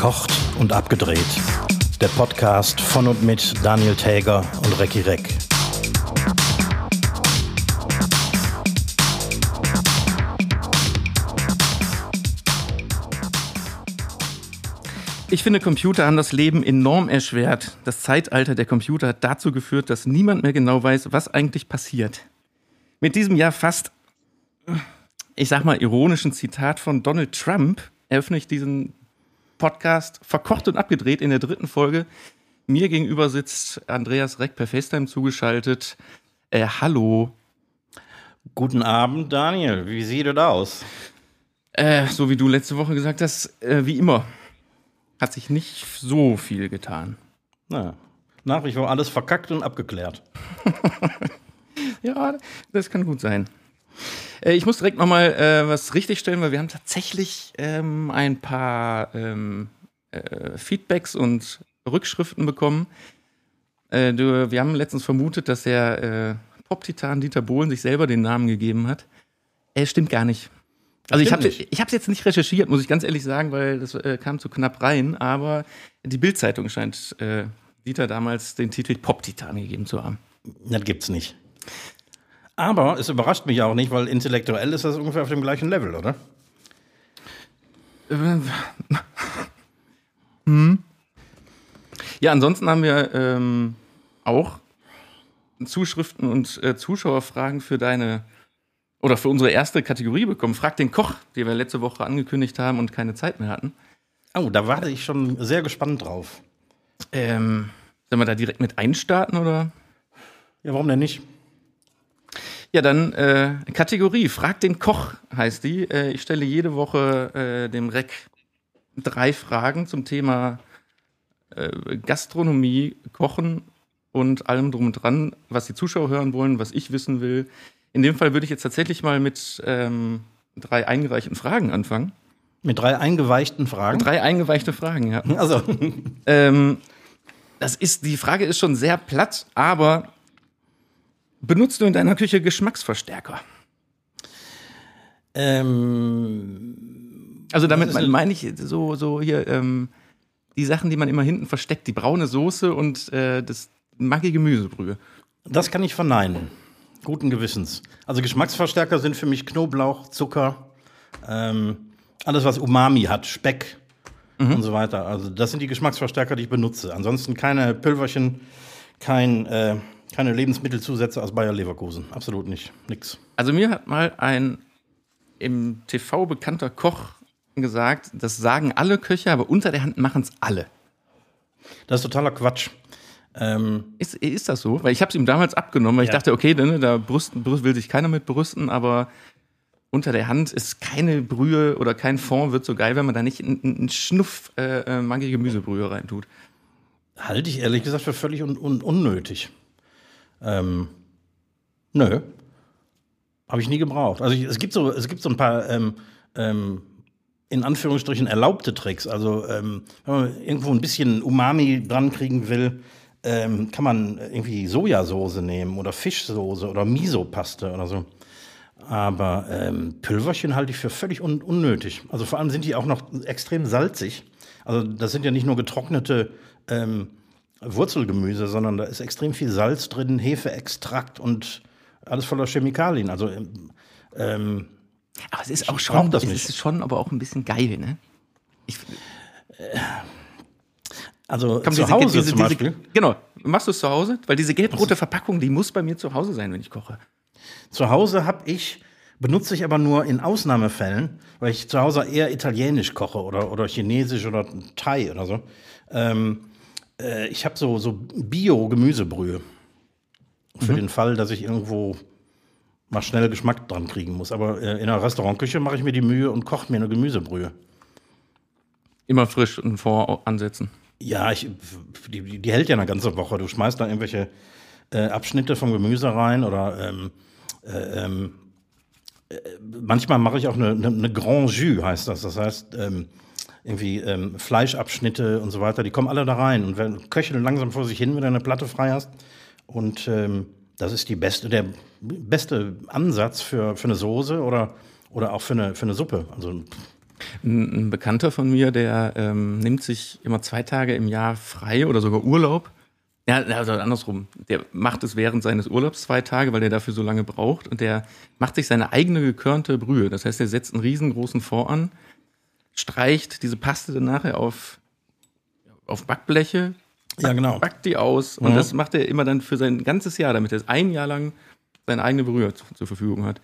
Verkocht und abgedreht. Der Podcast von und mit Daniel Täger und Recki Reck. Ich finde, Computer haben das Leben enorm erschwert. Das Zeitalter der Computer hat dazu geführt, dass niemand mehr genau weiß, was eigentlich passiert. Mit diesem ja fast, ich sag mal, ironischen Zitat von Donald Trump eröffne ich diesen Podcast verkocht und abgedreht in der dritten Folge. Mir gegenüber sitzt Andreas Reck per FaceTime zugeschaltet. Äh, hallo. Guten Abend, Daniel. Wie sieht es aus? Äh, so wie du letzte Woche gesagt hast, äh, wie immer hat sich nicht so viel getan. Na, nach wie vor alles verkackt und abgeklärt. ja, das kann gut sein. Äh, ich muss direkt nochmal äh, was richtigstellen, weil wir haben tatsächlich ähm, ein paar ähm, äh, Feedbacks und Rückschriften bekommen. Äh, du, wir haben letztens vermutet, dass der äh, Pop-Titan Dieter Bohlen sich selber den Namen gegeben hat. Er stimmt gar nicht. Also ich habe ich es jetzt nicht recherchiert, muss ich ganz ehrlich sagen, weil das äh, kam zu knapp rein. Aber die Bildzeitung scheint äh, Dieter damals den Titel Pop-Titan gegeben zu haben. Das gibt's nicht. Aber es überrascht mich auch nicht, weil intellektuell ist das ungefähr auf dem gleichen Level, oder? hm. Ja, ansonsten haben wir ähm, auch Zuschriften und äh, Zuschauerfragen für deine oder für unsere erste Kategorie bekommen. Frag den Koch, die wir letzte Woche angekündigt haben und keine Zeit mehr hatten. Oh, da warte ich schon sehr gespannt drauf. Ähm, sollen wir da direkt mit einstarten oder? Ja, warum denn nicht? Ja, dann äh, Kategorie Frag den Koch heißt die. Äh, ich stelle jede Woche äh, dem Rec drei Fragen zum Thema äh, Gastronomie, Kochen und allem drum und dran, was die Zuschauer hören wollen, was ich wissen will. In dem Fall würde ich jetzt tatsächlich mal mit ähm, drei eingereichten Fragen anfangen. Mit drei eingeweichten Fragen? Drei eingeweichte Fragen, ja. Also. ähm, das ist, die Frage ist schon sehr platt, aber benutzt du in deiner Küche Geschmacksverstärker? Ähm, also damit meine ich so, so hier ähm, die Sachen, die man immer hinten versteckt, die braune Soße und äh, das maggi Gemüsebrühe. Das kann ich verneinen. Guten Gewissens. Also Geschmacksverstärker sind für mich Knoblauch, Zucker, ähm, alles was Umami hat, Speck mhm. und so weiter. Also das sind die Geschmacksverstärker, die ich benutze. Ansonsten keine Pülverchen, kein, äh, keine Lebensmittelzusätze aus Bayer Leverkusen. Absolut nicht. Nix. Also mir hat mal ein im TV bekannter Koch gesagt, das sagen alle Köche, aber unter der Hand machen es alle. Das ist totaler Quatsch. Ähm, ist, ist das so? Weil ich habe es ihm damals abgenommen, weil ja. ich dachte, okay, ne, da brüsten, will sich keiner mit brüsten, aber unter der Hand ist keine Brühe oder kein Fond wird so geil, wenn man da nicht einen Schnuff äh, äh, Maggi Gemüsebrühe reintut. Halte ich ehrlich gesagt für völlig un un unnötig. Ähm, nö. Habe ich nie gebraucht. Also ich, es, gibt so, es gibt so ein paar ähm, ähm, in Anführungsstrichen erlaubte Tricks. Also ähm, wenn man irgendwo ein bisschen Umami dran kriegen will, ähm, kann man irgendwie Sojasauce nehmen oder Fischsoße oder Miso-Paste oder so. Aber ähm, Pülverchen halte ich für völlig un unnötig. Also vor allem sind die auch noch extrem salzig. Also das sind ja nicht nur getrocknete ähm, Wurzelgemüse, sondern da ist extrem viel Salz drin, Hefeextrakt und alles voller Chemikalien. Also ähm, aber es ist auch schon, das es ist schon aber auch ein bisschen geil, ne? Ich, äh, also Komm, zu diese, Hause diese, zum Beispiel? Diese, genau. Machst du es zu Hause? Weil diese gelb-rote Verpackung, die muss bei mir zu Hause sein, wenn ich koche. Zu Hause habe ich, benutze ich aber nur in Ausnahmefällen, weil ich zu Hause eher italienisch koche oder, oder chinesisch oder Thai oder so. Ähm, äh, ich habe so, so Bio-Gemüsebrühe. Für mhm. den Fall, dass ich irgendwo mal schnell Geschmack dran kriegen muss. Aber äh, in der Restaurantküche mache ich mir die Mühe und koche mir eine Gemüsebrühe. Immer frisch und voransetzen. Ja, ich, die, die hält ja eine ganze Woche. Du schmeißt da irgendwelche äh, Abschnitte vom Gemüse rein oder ähm, äh, ähm, äh, manchmal mache ich auch eine, eine, eine, Grand Jus, heißt das. Das heißt, ähm, irgendwie ähm, Fleischabschnitte und so weiter, die kommen alle da rein und wenn, köcheln langsam vor sich hin, wenn du eine Platte frei hast. Und ähm, das ist die beste, der beste Ansatz für, für eine Soße oder, oder auch für eine, für eine Suppe. Also Ein, Bekannter von mir, der ähm, nimmt sich immer zwei Tage im Jahr frei oder sogar Urlaub. Ja, also andersrum. Der macht es während seines Urlaubs zwei Tage, weil er dafür so lange braucht. Und der macht sich seine eigene gekörnte Brühe. Das heißt, er setzt einen riesengroßen Fond an, streicht diese Paste dann nachher auf, auf Backbleche, Ja, genau. backt die aus. Und Mhm. das macht er immer dann für sein ganzes Jahr, damit er ein Jahr lang seine eigene Brühe zu, zur Verfügung hat.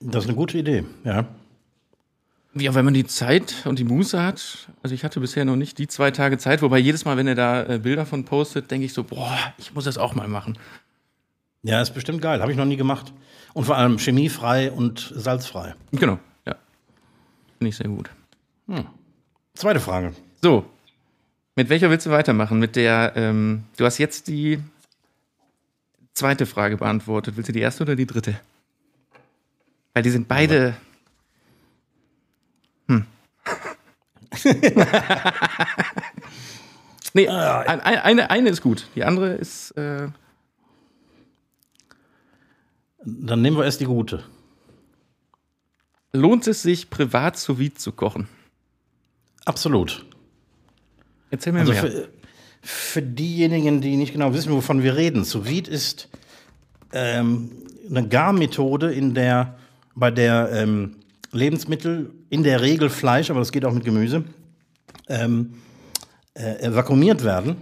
Das ist eine gute Idee, ja. Ja, wenn man die Zeit und die Muße hat, also ich hatte bisher noch nicht die zwei Tage Zeit, wobei jedes Mal, wenn er da äh, Bilder von postet, denke ich so, boah, ich muss das auch mal machen. Ja, ist bestimmt geil. Habe ich noch nie gemacht. Und vor allem chemiefrei und salzfrei. Genau, ja. Finde ich sehr gut. Zweite Frage. So, mit welcher willst du weitermachen? Mit der, ähm, du hast jetzt die zweite Frage beantwortet. Willst du die erste oder die dritte? Weil die sind beide. Hm. nee, ein, eine, eine ist gut. Die andere ist. Äh, Dann nehmen wir erst die gute. lohnt es sich, privat sous zu kochen? Absolut. Erzähl mir Also mehr. für, für diejenigen, die nicht genau wissen, wovon wir reden, sous vide ist ähm, eine Garmethode, in der bei der ähm, Lebensmittel, in der Regel Fleisch, aber das geht auch mit Gemüse, ähm, äh, vakuumiert werden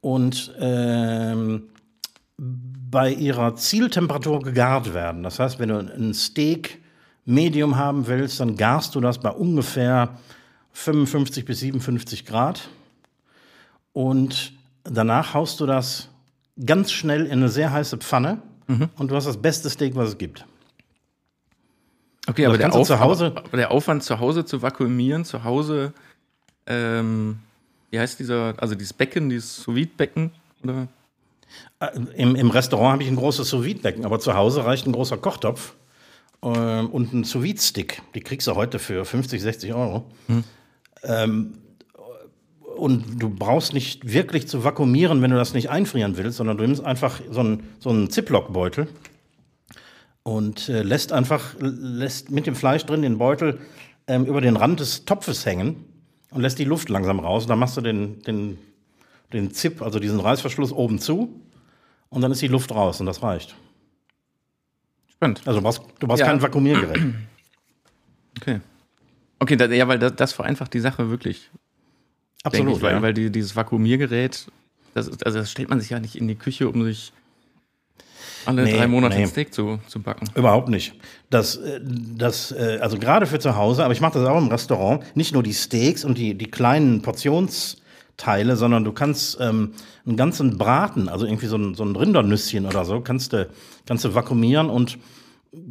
und ähm, bei ihrer Zieltemperatur gegart werden. Das heißt, wenn du ein Steak Medium haben willst, dann garst du das bei ungefähr 55 bis 57 Grad. Und danach haust du das ganz schnell in eine sehr heiße Pfanne und du hast das beste Steak, was es gibt. Okay, aber der, Hause- aber, der Aufwand zu Hause zu vakuumieren, zu Hause, ähm, wie heißt dieser, also dieses Becken, dieses sous becken oder? Äh, Im, Im Restaurant habe ich ein großes sous becken aber zu Hause reicht ein großer Kochtopf ähm, und ein sous stick Die kriegst du heute für 50, 60 Euro. Ähm, und du brauchst nicht wirklich zu vakuumieren, wenn du das nicht einfrieren willst, sondern du nimmst einfach so einen, so einen Ziploc-Beutel und äh, lässt einfach lässt mit dem Fleisch drin den Beutel ähm, über den Rand des Topfes hängen und lässt die Luft langsam raus. Und dann machst du den, den, den Zip, also diesen Reißverschluss oben zu und dann ist die Luft raus und das reicht. Spannend. Also du brauchst, du brauchst Ja. kein Vakuumiergerät. Okay. Okay, da, ja, weil das, das vereinfacht die Sache wirklich. Absolut. ich, weil, ja. weil die, dieses Vakuumiergerät, das, ist- also das stellt man sich ja nicht in die Küche, um sich alle Nee, drei Monate nee. ein Steak zu, zu backen. Überhaupt nicht. Das, äh, das, äh, also gerade für zu Hause, aber ich mache das auch im Restaurant, nicht nur die Steaks und die, die kleinen Portionsteile, sondern du kannst ähm, einen ganzen Braten, also irgendwie so ein, so ein Rindernüsschen oder so, kannst du, kannst du vakuumieren und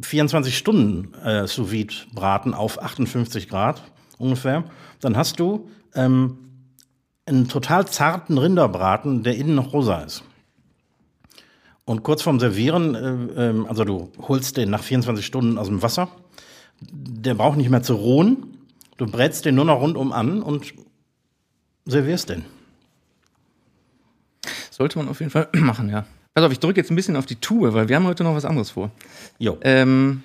24 Stunden äh, sous vide braten auf 58 Grad ungefähr. Dann hast du ähm, einen total zarten Rinderbraten, der innen noch rosa ist. Und kurz vorm Servieren, äh, ähm, also du holst den nach 24 Stunden aus dem Wasser, der braucht nicht mehr zu ruhen, du brätst den nur noch rundum an und servierst den. Sollte man auf jeden Fall machen, ja. Pass auf, ich drücke jetzt ein bisschen auf die Tube, weil wir haben heute noch was anderes vor. Jo. Ähm,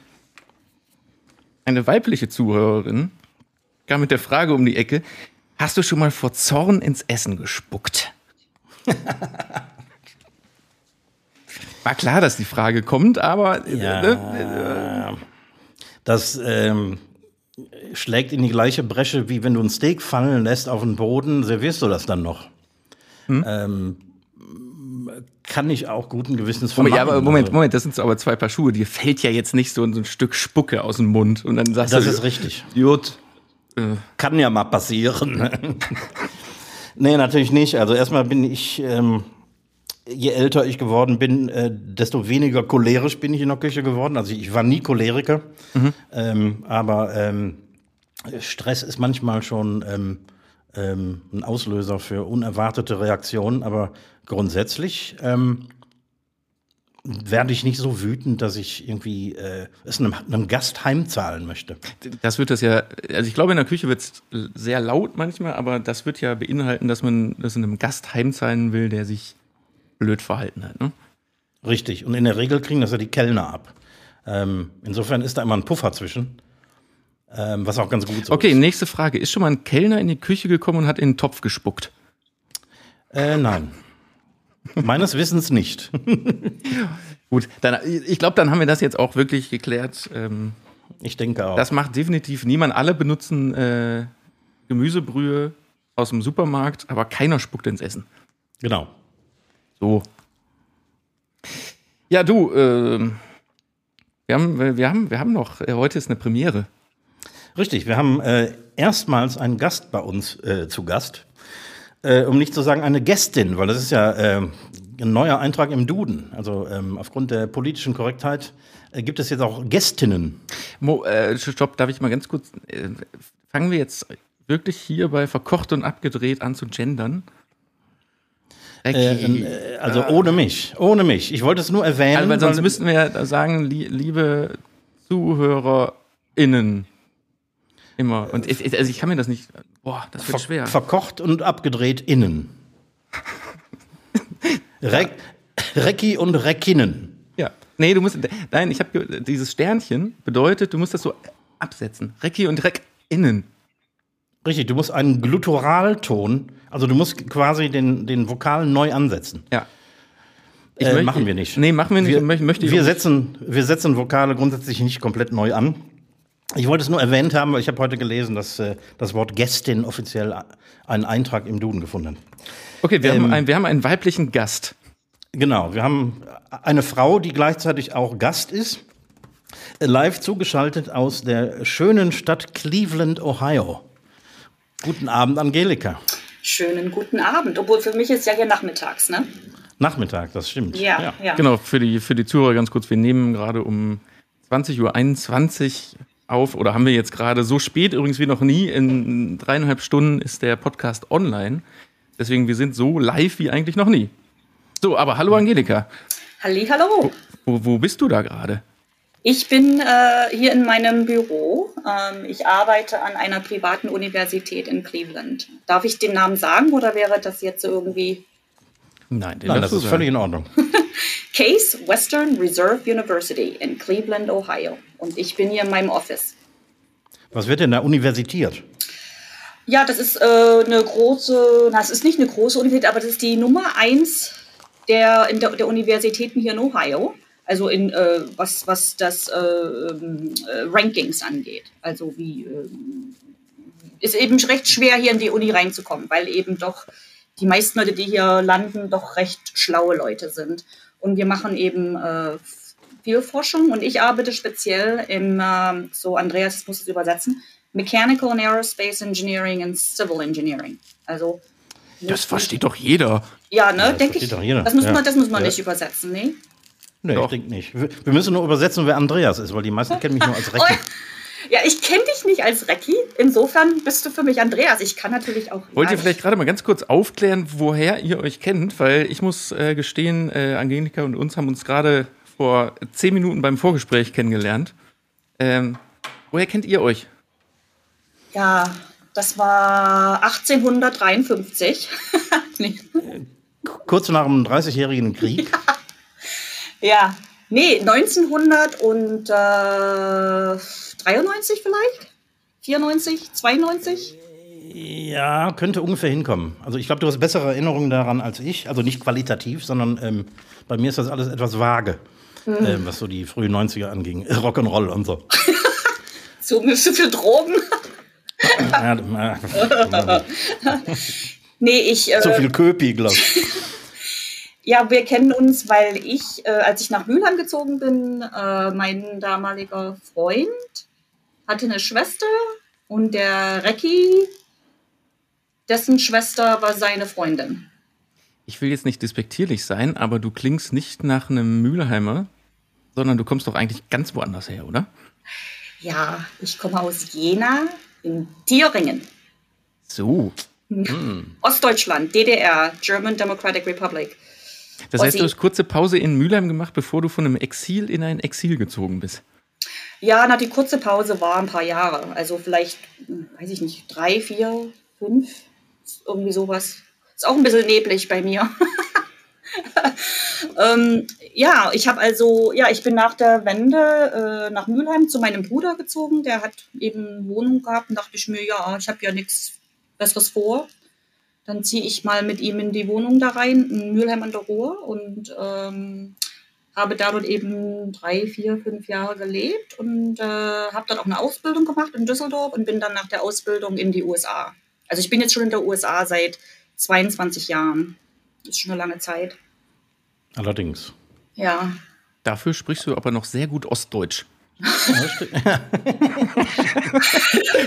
eine weibliche Zuhörerin kam mit der Frage um die Ecke: Hast du schon mal vor Zorn ins Essen gespuckt? War klar, dass die Frage kommt, aber äh, ne? Das ähm, schlägt in die gleiche Bresche, wie wenn du ein Steak fallen lässt auf den Boden, servierst du das dann noch. Ähm, kann ich auch guten Gewissens Moment, ja, aber. Moment, Also, Moment, das sind aber zwei Paar Schuhe. Dir fällt ja jetzt nicht so ein, so ein Stück Spucke aus dem Mund und dann sagst Das du, ist richtig. Gut. Äh, Kann ja mal passieren. nee, natürlich nicht. Also erstmal bin ich, ähm, je älter ich geworden bin, äh, desto weniger cholerisch bin ich in der Küche geworden. Also ich war nie Choleriker, ähm, aber ähm, Stress ist manchmal schon ähm, ein Auslöser für unerwartete Reaktionen. Aber grundsätzlich ähm, werde ich nicht so wütend, dass ich irgendwie äh, es einem, einem Gast heimzahlen möchte. Das wird das ja, also ich glaube, in der Küche wird es sehr laut manchmal, aber das wird ja beinhalten, dass man das einem Gast heimzahlen will, der sich blöd verhalten hat. Ne? Richtig. Und in der Regel kriegen das ja die Kellner ab. Ähm, insofern ist da immer ein Puffer zwischen. Ähm, was auch ganz gut so okay, ist. Okay, nächste Frage. Ist schon mal ein Kellner in die Küche gekommen und hat in den Topf gespuckt? Äh, nein. Meines Wissens nicht. Gut, dann, ich glaube, dann haben wir das jetzt auch wirklich geklärt. Ähm, ich denke auch. Das macht definitiv niemand. Alle benutzen äh, Gemüsebrühe aus dem Supermarkt, aber keiner spuckt ins Essen. Genau. So. Ja, du, äh, wir, haben, wir, haben, wir haben noch, äh, heute ist eine Premiere. Richtig, wir haben äh, erstmals einen Gast bei uns äh, zu Gast. Äh, um nicht zu sagen eine Gästin, weil das ist ja äh, ein neuer Eintrag im Duden. Also ähm, aufgrund der politischen Korrektheit äh, gibt es jetzt auch Gästinnen. Mo, äh, stopp, darf ich mal ganz kurz. Fangen wir jetzt wirklich hier bei verkocht und abgedreht an zu gendern? Äh, also ohne mich, ohne mich. Ich wollte es nur erwähnen. Also, weil sonst müssten wir ja sagen, li liebe ZuhörerInnen. Immer. Und ich, also ich kann mir das nicht. Boah, das wird Ver schwer. Verkocht und abgedreht innen. Re Recki und Reckinnen. Ja. Nee, du musst. Nein, ich habe dieses Sternchen bedeutet, du musst das so absetzen. Recki und Reckinnen. Richtig, du musst einen Glutturalton, also du musst quasi den, den Vokal neu ansetzen. Ja. Äh, möchte, machen wir nicht. Nee, machen wir nicht. Wir, möchte, möchte wir, setzen, wir setzen Vokale grundsätzlich nicht komplett neu an. Ich wollte es nur erwähnt haben, weil ich habe heute gelesen, dass äh, das Wort Gästin offiziell einen Eintrag im Duden gefunden hat. Okay, wir, ähm, haben, ein, wir haben einen weiblichen Gast. Genau, wir haben eine Frau, die gleichzeitig auch Gast ist, live zugeschaltet aus der schönen Stadt Cleveland, Ohio. Guten Abend, Angelika. Schönen guten Abend, obwohl für mich ist ja hier nachmittags, ne? Nachmittag, das stimmt. Ja, ja. ja. Genau, für die, für die Zuhörer ganz kurz, wir nehmen gerade um 20.21 Uhr auf oder haben wir jetzt gerade so spät übrigens wie noch nie. In dreieinhalb Stunden ist der Podcast online. Deswegen, wir sind so live wie eigentlich noch nie. So, aber hallo Angelika. Halli, hallo. Wo, wo bist du da gerade? Ich bin äh, hier in meinem Büro. Ähm, ich arbeite an einer privaten Universität in Cleveland. Darf ich den Namen sagen oder wäre das jetzt irgendwie? Nein, Nein das ist völlig in Ordnung. Case Western Reserve University in Cleveland, Ohio. Und ich bin hier in meinem Office. Was wird denn da universitiert? Ja, das ist äh, eine große, na, es ist nicht eine große Universität, aber das ist die Nummer eins der, in der, der Universitäten hier in Ohio. Also in äh, was, was das äh, ähm, äh, Rankings angeht. Also wie ähm, ist eben recht schwer, hier in die Uni reinzukommen, weil eben doch die meisten Leute, die hier landen, doch recht schlaue Leute sind. Und wir machen eben äh, viel Forschung und ich arbeite speziell im, äh, so Andreas, ich muss es übersetzen, Mechanical and Aerospace Engineering and Civil Engineering. Also das versteht doch jeder. Ja, ne, ja, denke ich. Doch jeder. Das muss man, das muss man ja. nicht übersetzen, ne? Nee, doch. ich denke nicht. Wir müssen nur übersetzen, wer Andreas ist, weil die meisten kennen mich nur als Recki. Ja, ich kenne dich nicht als Recki. Insofern bist du für mich Andreas. Ich kann natürlich auch. Wollt ihr vielleicht gerade mal ganz kurz aufklären, woher ihr euch kennt? Weil ich muss äh, gestehen, äh, Angelika und uns haben uns gerade vor zehn Minuten beim Vorgespräch kennengelernt. Ähm, woher kennt ihr euch? Ja, das war 1853. nee. Kurz nach dem 30-jährigen Krieg. Ja. ja. nee, 1993 vielleicht? 94, 92? Ja, könnte ungefähr hinkommen. Also ich glaube, du hast bessere Erinnerungen daran als ich. Also nicht qualitativ, sondern ähm, bei mir ist das alles etwas vage, mhm. ähm, was so die frühen 90er anging. Rock'n'Roll und so. so so viel Drogen. nee, ich. Äh, so viel Köpi, glaube ich. ja, wir kennen uns, weil ich, äh, als ich nach Mülheim gezogen bin, äh, mein damaliger Freund hatte eine Schwester und der Recki, dessen Schwester war seine Freundin. Ich will jetzt nicht despektierlich sein, aber du klingst nicht nach einem Mülheimer, sondern du kommst doch eigentlich ganz woanders her, oder? Ja, ich komme aus Jena, in Thüringen. So. Hm. Ostdeutschland, DDR, German Democratic Republic. Das heißt, du hast kurze Pause in Mülheim gemacht, bevor du von einem Exil in ein Exil gezogen bist. Ja, na, die kurze Pause war ein paar Jahre. Also vielleicht, weiß ich nicht, drei, vier, fünf, irgendwie sowas. Ist auch ein bisschen neblig bei mir. ähm, ja, ich habe also, ja, ich bin nach der Wende äh, nach Mülheim zu meinem Bruder gezogen. Der hat eben Wohnung gehabt und dachte ich mir, ja, ich habe ja nichts Besseres vor. Dann ziehe ich mal mit ihm in die Wohnung da rein, in Mülheim an der Ruhr und ähm, habe da dort eben drei, vier, fünf Jahre gelebt und äh, habe dann auch eine Ausbildung gemacht in Düsseldorf und bin dann nach der Ausbildung in die USA. Also ich bin jetzt schon in der USA seit 22 Jahren. Das ist schon eine lange Zeit. Allerdings. Ja. Dafür sprichst du aber noch sehr gut Ostdeutsch.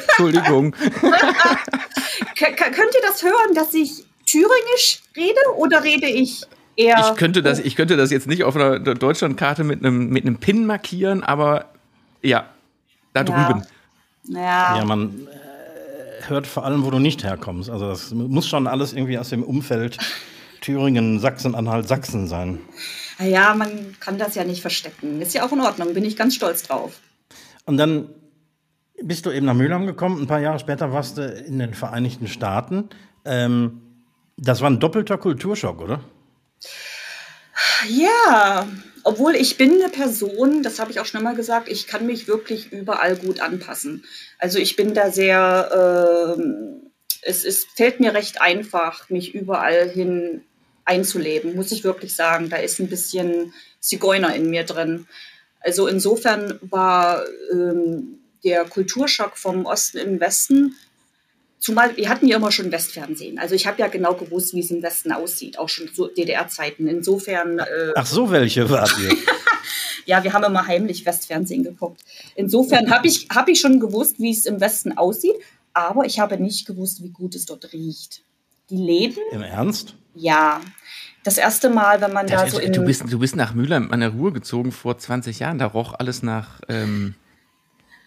Entschuldigung. könnt ihr das hören, dass ich Thüringisch rede oder rede ich eher. Ich könnte das, ich könnte das jetzt nicht auf einer Deutschlandkarte mit einem, mit einem Pin markieren, aber ja, da drüben. Ja, ja man äh, hört vor allem, wo du nicht herkommst. Also das muss schon alles irgendwie aus dem Umfeld Thüringen, Sachsen-Anhalt, Sachsen sein. Ja, man kann das ja nicht verstecken. Ist ja auch in Ordnung, bin ich ganz stolz drauf. Und dann bist du eben nach Mülheim gekommen. Ein paar Jahre später warst du in den Vereinigten Staaten. Ähm, das war ein doppelter Kulturschock, oder? Ja, obwohl ich bin eine Person, das habe ich auch schon mal gesagt, ich kann mich wirklich überall gut anpassen. Also ich bin da sehr, äh, es, es fällt mir recht einfach, mich überall hin einzuleben, muss ich wirklich sagen. Da ist ein bisschen Zigeuner in mir drin. Also insofern war ähm, der Kulturschock vom Osten in den Westen, zumal wir hatten ja immer schon Westfernsehen. Also ich habe ja genau gewusst, wie es im Westen aussieht, auch schon zu DDR-Zeiten. Insofern. Äh, Ach so, welche wart ihr? ja, wir haben immer heimlich Westfernsehen geguckt. Insofern habe ich, hab ich schon gewusst, wie es im Westen aussieht, aber ich habe nicht gewusst, wie gut es dort riecht. Die Läden. Im Ernst? Ja. Das erste Mal, wenn man da das, so in. Du bist, du bist nach Mülheim an der Ruhr gezogen vor 20 Jahren. Da roch alles nach, ähm,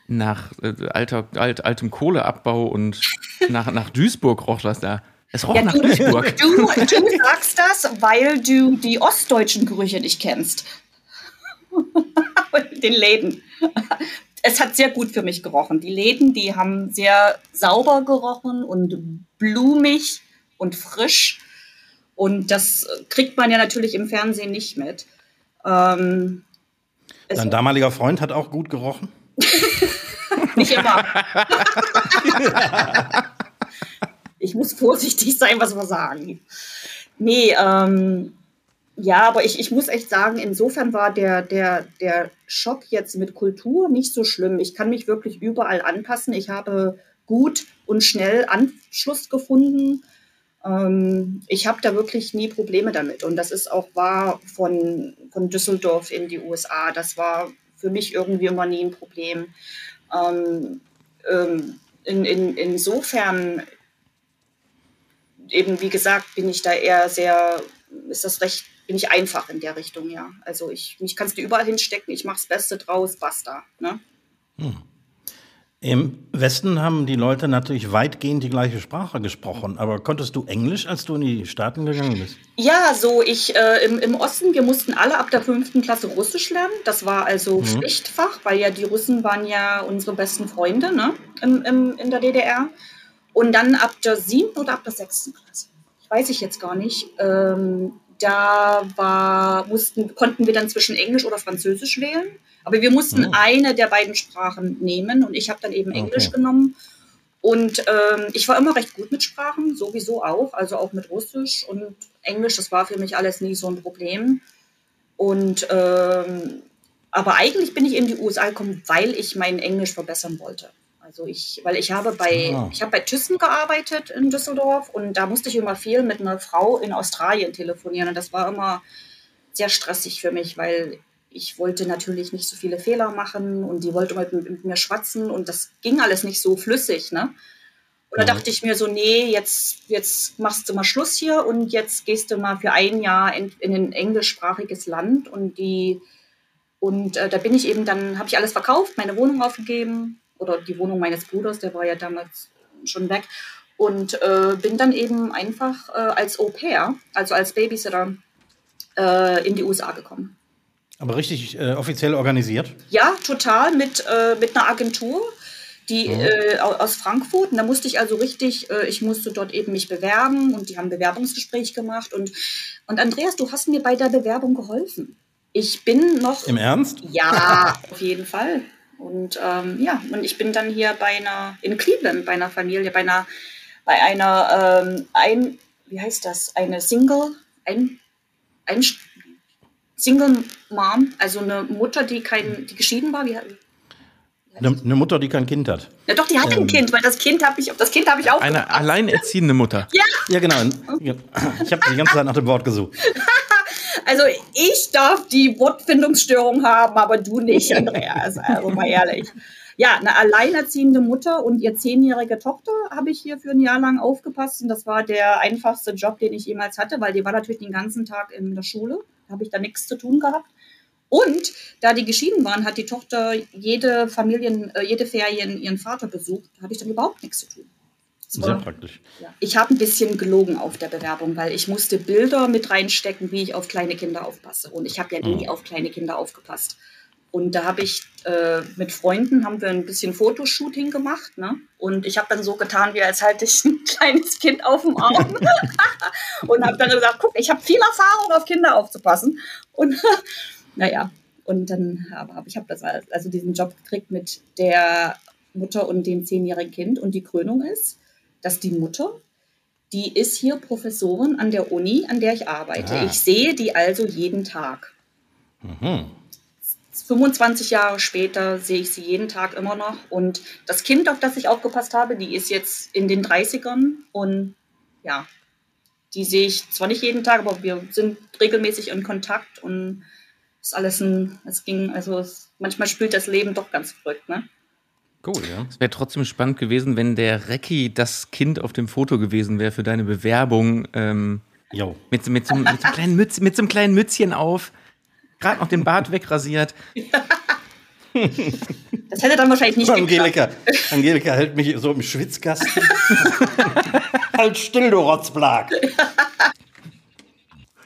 nach äh, alter, alt, altem Kohleabbau und nach, nach Duisburg roch das da. Es roch ja, nach du, Duisburg. Du, du sagst das, weil du die ostdeutschen Gerüche nicht kennst. Den Läden. Es hat sehr gut für mich gerochen. Die Läden, die haben sehr sauber gerochen und blumig und frisch. Und das kriegt man ja natürlich im Fernsehen nicht mit. Ähm, Dein damaliger Freund hat auch gut gerochen? nicht immer. ich muss vorsichtig sein, was wir sagen. Nee, ähm, ja, aber ich, ich muss echt sagen, insofern war der, der, der Schock jetzt mit Kultur nicht so schlimm. Ich kann mich wirklich überall anpassen. Ich habe gut und schnell Anschluss gefunden ähm, ich habe da wirklich nie Probleme damit. Und das ist auch wahr von, von Düsseldorf in die USA. Das war für mich irgendwie immer nie ein Problem. Ähm, ähm, in, in, insofern, eben wie gesagt, bin ich da eher sehr, ist das recht, bin ich einfach in der Richtung, ja. Also ich, mich kannst du überall hinstecken, ich mache das Beste draus, basta. Ne? Hm. Im Westen haben die Leute natürlich weitgehend die gleiche Sprache gesprochen. Aber konntest du Englisch, als du in die Staaten gegangen bist? Ja, so ich äh, im, im Osten, wir mussten alle ab der fünften Klasse Russisch lernen. Das war also mhm. Pflichtfach, weil ja die Russen waren ja unsere besten Freunde ne? Im, im, in der DDR. Und dann ab der siebten oder ab der sechsten Klasse, ich weiß ich jetzt gar nicht, ähm, da war, mussten, konnten wir dann zwischen Englisch oder Französisch wählen. Aber wir mussten oh. eine der beiden Sprachen nehmen und ich habe dann eben Englisch okay. genommen. Und ähm, ich war immer recht gut mit Sprachen, sowieso auch, also auch mit Russisch und Englisch, das war für mich alles nie so ein Problem. Und ähm, aber eigentlich bin ich in die USA gekommen, weil ich mein Englisch verbessern wollte. Also ich, weil ich habe bei, oh. ich habe bei Thyssen gearbeitet in Düsseldorf und da musste ich immer viel mit einer Frau in Australien telefonieren und das war immer sehr stressig für mich, weil ich wollte natürlich nicht so viele Fehler machen und die wollte mit, mit mir schwatzen und das ging alles nicht so flüssig, ne? Und da mhm. dachte ich mir so, nee, jetzt, jetzt machst du mal Schluss hier und jetzt gehst du mal für ein Jahr in, in ein englischsprachiges Land und die und äh, da bin ich eben dann, habe ich alles verkauft, meine Wohnung aufgegeben oder die Wohnung meines Bruders, der war ja damals schon weg und äh, bin dann eben einfach äh, als Au pair, also als Babysitter, äh, in die USA gekommen. Aber richtig äh, offiziell organisiert? Ja, total, mit, äh, mit einer Agentur. die äh, aus Frankfurt. Und da musste ich also richtig, äh, ich musste dort eben mich bewerben und die haben ein Bewerbungsgespräch gemacht. Und, und Andreas, du hast mir bei der Bewerbung geholfen. Ich bin noch. Im Ernst? Ja, auf jeden Fall. Und ähm, ja, und ich bin dann hier bei einer, in Cleveland, bei einer Familie, bei einer, bei einer, ähm, ein, wie heißt das, eine Single, ein, ein Single Mom, also eine Mutter, die kein, die geschieden war, wie, eine, eine, Mutter, die kein Kind hat. Ja, doch, die hat ähm, ein Kind, weil das Kind habe ich, das Kind habe ich auch. Eine alleinerziehende Mutter. Ja. Ja, genau. Ich habe die ganze Zeit nach dem Wort gesucht. Also ich darf die Wortfindungsstörung haben, aber du nicht, Andreas. Also mal ehrlich. Ja, eine alleinerziehende Mutter und ihr zehnjährige Tochter habe ich hier für ein Jahr lang aufgepasst. Und das war der einfachste Job, den ich jemals hatte, weil die war natürlich den ganzen Tag in der Schule. Da habe ich da nichts zu tun gehabt. Und da die geschieden waren, hat die Tochter jede Familien, äh, jede Ferien ihren Vater besucht. Da hatte ich dann überhaupt nichts zu tun. Sehr praktisch. Ja. Ich habe ein bisschen gelogen auf der Bewerbung, weil ich musste Bilder mit reinstecken, wie ich auf kleine Kinder aufpasse. Und ich habe ja nie mhm. auf kleine Kinder aufgepasst. Und da habe ich äh, mit Freunden haben wir ein bisschen Fotoshooting gemacht, ne? Und ich habe dann so getan, wie als halte ich ein kleines Kind auf dem Arm und habe dann gesagt, guck, ich habe viel Erfahrung, auf Kinder aufzupassen. Und naja, und dann habe ich habe das also diesen Job gekriegt mit der Mutter und dem zehnjährigen Kind. Und die Krönung ist, dass die Mutter, die ist hier Professorin an der Uni, an der ich arbeite. Ah. Ich sehe die also jeden Tag. Mhm. 25 Jahre später sehe ich sie jeden Tag immer noch. Und das Kind, auf das ich aufgepasst habe, die ist jetzt in den 30ern. Und ja, die sehe ich zwar nicht jeden Tag, aber wir sind regelmäßig in Kontakt und es ist alles ein, es ging, also es, manchmal spielt das Leben doch ganz verrückt, ne? Cool, ja. Es wäre trotzdem spannend gewesen, wenn der Recki das Kind auf dem Foto gewesen wäre für deine Bewerbung. Ähm, mit, mit, so, mit, so kleinen Mütz, mit so einem kleinen Mützchen auf, gerade noch den Bart wegrasiert. Das hätte dann wahrscheinlich nicht Angelika, Angelika hält mich so im Schwitzkasten. halt still, du Rotzblag.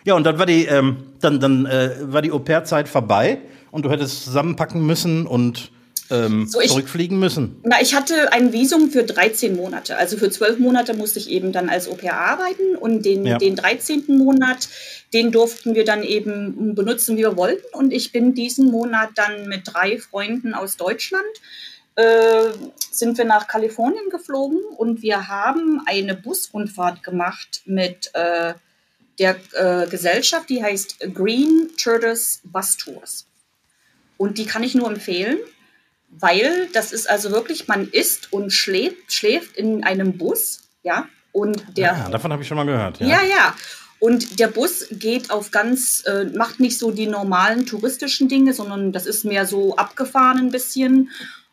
Ja, und dann war die, ähm, dann, dann äh, war die Au-pair-Zeit vorbei und du hättest zusammenpacken müssen und ähm, so ich, zurückfliegen müssen? Na, ich hatte ein Visum für 13 Monate. Also für 12 Monate musste ich eben dann als Au-pair arbeiten und den, ja. den 13. Monat, den durften wir dann eben benutzen, wie wir wollten. Und ich bin diesen Monat dann mit drei Freunden aus Deutschland äh, sind wir nach Kalifornien geflogen und wir haben eine Busrundfahrt gemacht mit äh, der äh, Gesellschaft, die heißt Green Turtles Bus Tours. Und die kann ich nur empfehlen weil das ist also wirklich, man isst und schläft, schläft in einem Bus, ja, und der. Ja, ah, davon habe ich schon mal gehört. Ja, ja. ja. Und der Bus geht auf ganz, äh, macht nicht so die normalen touristischen Dinge, sondern das ist mehr so abgefahren ein bisschen.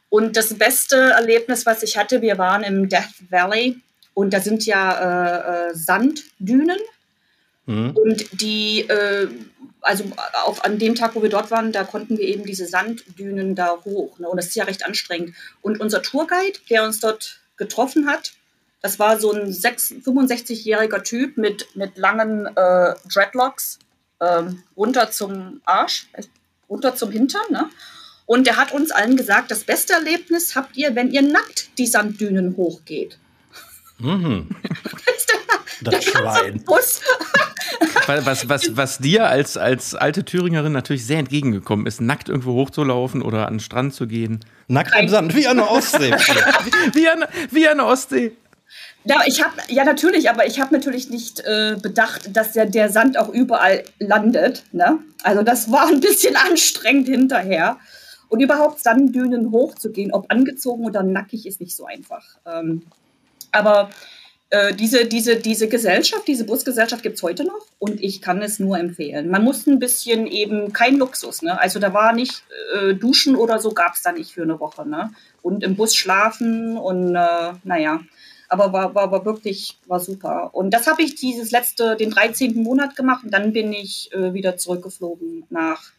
Und das beste Erlebnis, was ich hatte, wir waren im Death Valley und da sind ja äh, äh, Sanddünen. Mhm. Und die äh, also auch an dem Tag, wo wir dort waren, da konnten wir eben diese Sanddünen da hoch. Ne? Und das ist ja recht anstrengend. Und unser Tourguide, der uns dort getroffen hat, das war so ein 65-jähriger Typ mit, mit langen äh, Dreadlocks ähm, runter zum Arsch, äh, runter zum Hintern. Ne? Und der hat uns allen gesagt, das beste Erlebnis habt ihr, wenn ihr nackt die Sanddünen hochgeht. Mhm. das Schwein. Bus. was, was, was dir als, als alte Thüringerin natürlich sehr entgegengekommen ist, nackt irgendwo hochzulaufen oder an den Strand zu gehen. Nackt im Sand, wie an der Ostsee. wie, an, wie an der Ostsee. Ja, ich habe ja natürlich, aber ich habe natürlich nicht äh, bedacht, dass ja der Sand auch überall landet. Ne? Also das war ein bisschen anstrengend hinterher. Und überhaupt Sanddünen hochzugehen, ob angezogen oder nackig, ist nicht so einfach. Ähm, aber äh, diese, diese, diese Gesellschaft, diese Busgesellschaft gibt es heute noch und ich kann es nur empfehlen. Man muss ein bisschen eben kein Luxus, ne? Also da war nicht äh, Duschen oder so gab es da nicht für eine Woche, ne? Und im Bus schlafen und äh, naja. Aber war, war, war wirklich, war super. Und das habe ich dieses letzte, den 13. Monat gemacht und dann bin ich äh, wieder zurückgeflogen nach,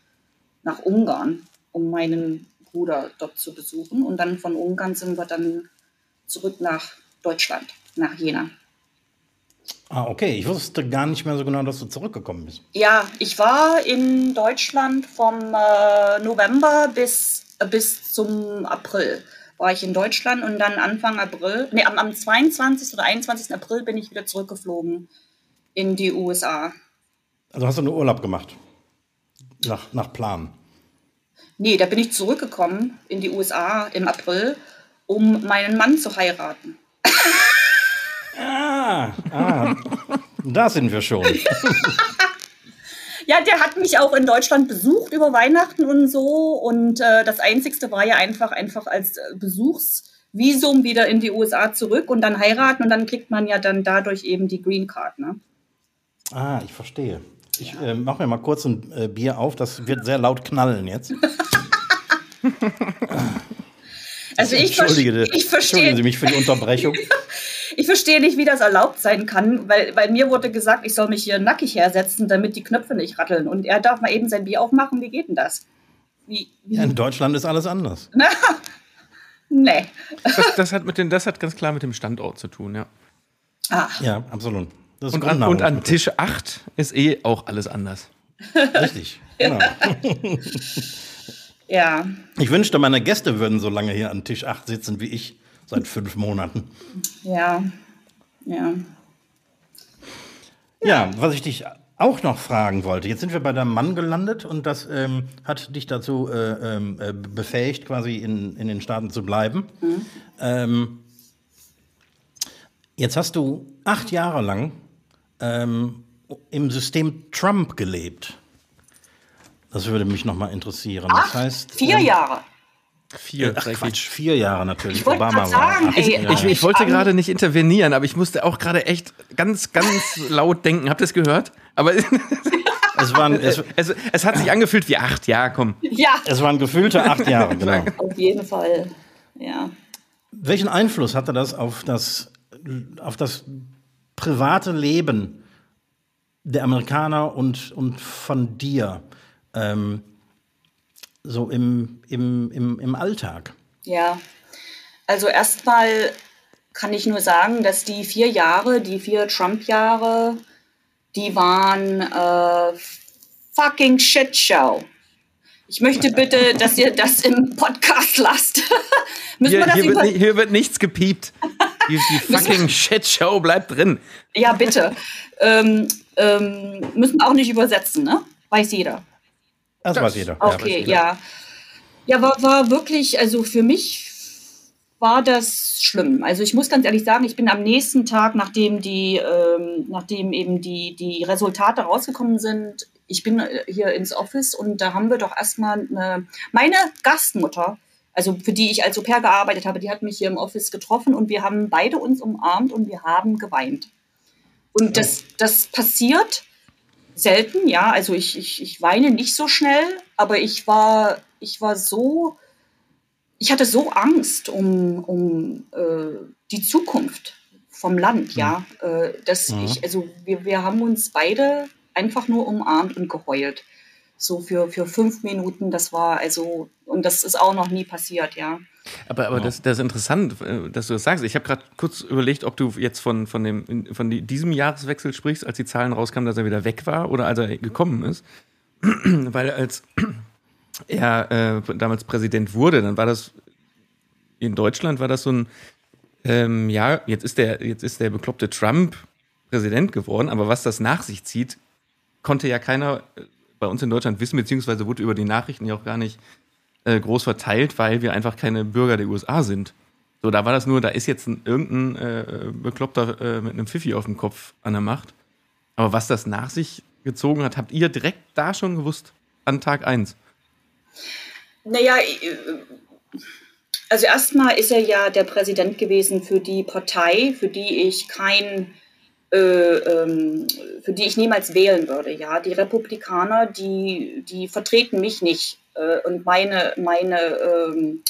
nach Ungarn, um meinen Bruder dort zu besuchen. Und dann von Ungarn sind wir dann zurück nach Deutschland nach Jena. Ah, okay. Ich wusste gar nicht mehr so genau, dass du zurückgekommen bist. Ja, ich war in Deutschland vom äh, November bis, äh, bis zum April, war ich in Deutschland und dann Anfang April, nee, am, am 22. oder 21. April bin ich wieder zurückgeflogen in die USA. Also hast du nur Urlaub gemacht? Nach, nach Plan? Nee, da bin ich zurückgekommen in die USA im April, um meinen Mann zu heiraten. ah, ah, da sind wir schon. Ja, der hat mich auch in Deutschland besucht über Weihnachten und so. Und äh, das Einzigste war ja einfach, einfach als äh, Besuchsvisum wieder in die USA zurück und dann heiraten. Und dann kriegt man ja dann dadurch eben die Green Card. Ne? Ah, ich verstehe. Ich äh, mache mir mal kurz ein äh, Bier auf. Das wird sehr laut knallen jetzt. also ich, Entschuldige, ich verstehe. Entschuldigen Sie mich für die Unterbrechung. ich verstehe nicht, wie das erlaubt sein kann, weil bei mir wurde gesagt, ich soll mich hier nackig hersetzen, damit die Knöpfe nicht ratteln. Und er darf mal eben sein Bier aufmachen. Wie geht denn das? Wie, wie? Ja, in Deutschland ist alles anders. nee. Das, das, hat mit den, das hat ganz klar mit dem Standort zu tun, ja. Ah. Ja, absolut. Und an, und, an, Tisch 8 ist eh auch alles anders. Richtig, genau. Ja. Ich wünschte, meine Gäste würden so lange hier an Tisch 8 sitzen wie ich seit fünf Monaten. Ja, ja. Ja, was ich dich auch noch fragen wollte. Jetzt sind wir bei deinem Mann gelandet und das ähm, hat dich dazu äh, ähm, äh, befähigt, quasi in, in den Staaten zu bleiben. Mhm. Ähm, jetzt hast du acht Jahre lang ähm, im System Trump gelebt. Das würde mich noch mal interessieren. Acht, das heißt, vier ähm, Jahre. Vier, Ach, Quatsch, vier Jahre natürlich. Ich Obama sagen, war. Ey, ich, ich, wollte gerade nicht intervenieren, aber ich musste auch gerade echt ganz, ganz laut denken. Habt ihr es gehört? Aber es, waren, es, es, es, hat sich angefühlt wie acht, ja, komm. Ja. Es waren gefühlte acht Jahre, genau. Auf jeden Fall, ja. Welchen Einfluss hatte das auf das, auf das private Leben der Amerikaner und, und von dir? Ähm, so im, im, im, im Alltag? Ja, also erstmal kann ich nur sagen, dass die vier Jahre, die vier Trump-Jahre, die waren äh, fucking Shitshow. Ich möchte bitte, dass ihr das im Podcast lasst. hier, hier, wird, hier, wird, nichts gepiept. Die, die fucking Shitshow bleibt drin. Ja, bitte. ähm, ähm, müssen wir auch nicht übersetzen, ne? Weiß jeder. Das, das weiß jeder. Okay, ja. Ja, war, war wirklich, also für mich war das schlimm. Also ich muss ganz ehrlich sagen, ich bin am nächsten Tag, nachdem die, ähm, nachdem eben die, die Resultate rausgekommen sind, ich bin äh, hier ins Office und da haben wir doch erstmal eine, meine Gastmutter, also für die ich als Au pair gearbeitet habe, die hat mich hier im Office getroffen und wir haben beide uns umarmt und wir haben geweint. Und das, das passiert selten, ja. Also ich, ich, ich weine nicht so schnell, aber ich war, ich war so, ich hatte so Angst um, um äh, die Zukunft vom Land, ja. Mhm. Äh, dass mhm. ich, also wir, wir haben uns beide einfach nur umarmt und geheult. So für, für fünf Minuten, das war also, und das ist auch noch nie passiert, ja. Aber, aber ja. das, das ist interessant, äh, dass du das sagst. Ich habe gerade kurz überlegt, ob du jetzt von, von, dem, von diesem Jahreswechsel sprichst, als die Zahlen rauskamen, dass er wieder weg war oder als er gekommen ist. Weil als er äh, damals Präsident wurde, dann war das in Deutschland war das so ein ähm, ja, jetzt ist der, jetzt ist der bekloppte Trump Präsident geworden, aber was das nach sich zieht, konnte ja keiner äh, bei uns in Deutschland wissen, beziehungsweise wurde über die Nachrichten ja auch gar nicht äh, groß verteilt, weil wir einfach keine Bürger der USA sind. So, da war das nur, da ist jetzt ein, irgendein äh, Bekloppter äh, mit einem Pfiffi auf dem Kopf an der Macht. Aber was das nach sich gezogen hat, habt ihr direkt da schon gewusst, an Tag 1? Naja, äh, also erstmal ist er ja der Präsident gewesen für die Partei, für die ich kein äh, ähm, für die ich niemals wählen würde. Ja, die Republikaner, die, die vertreten mich nicht und meine, meine, ähm,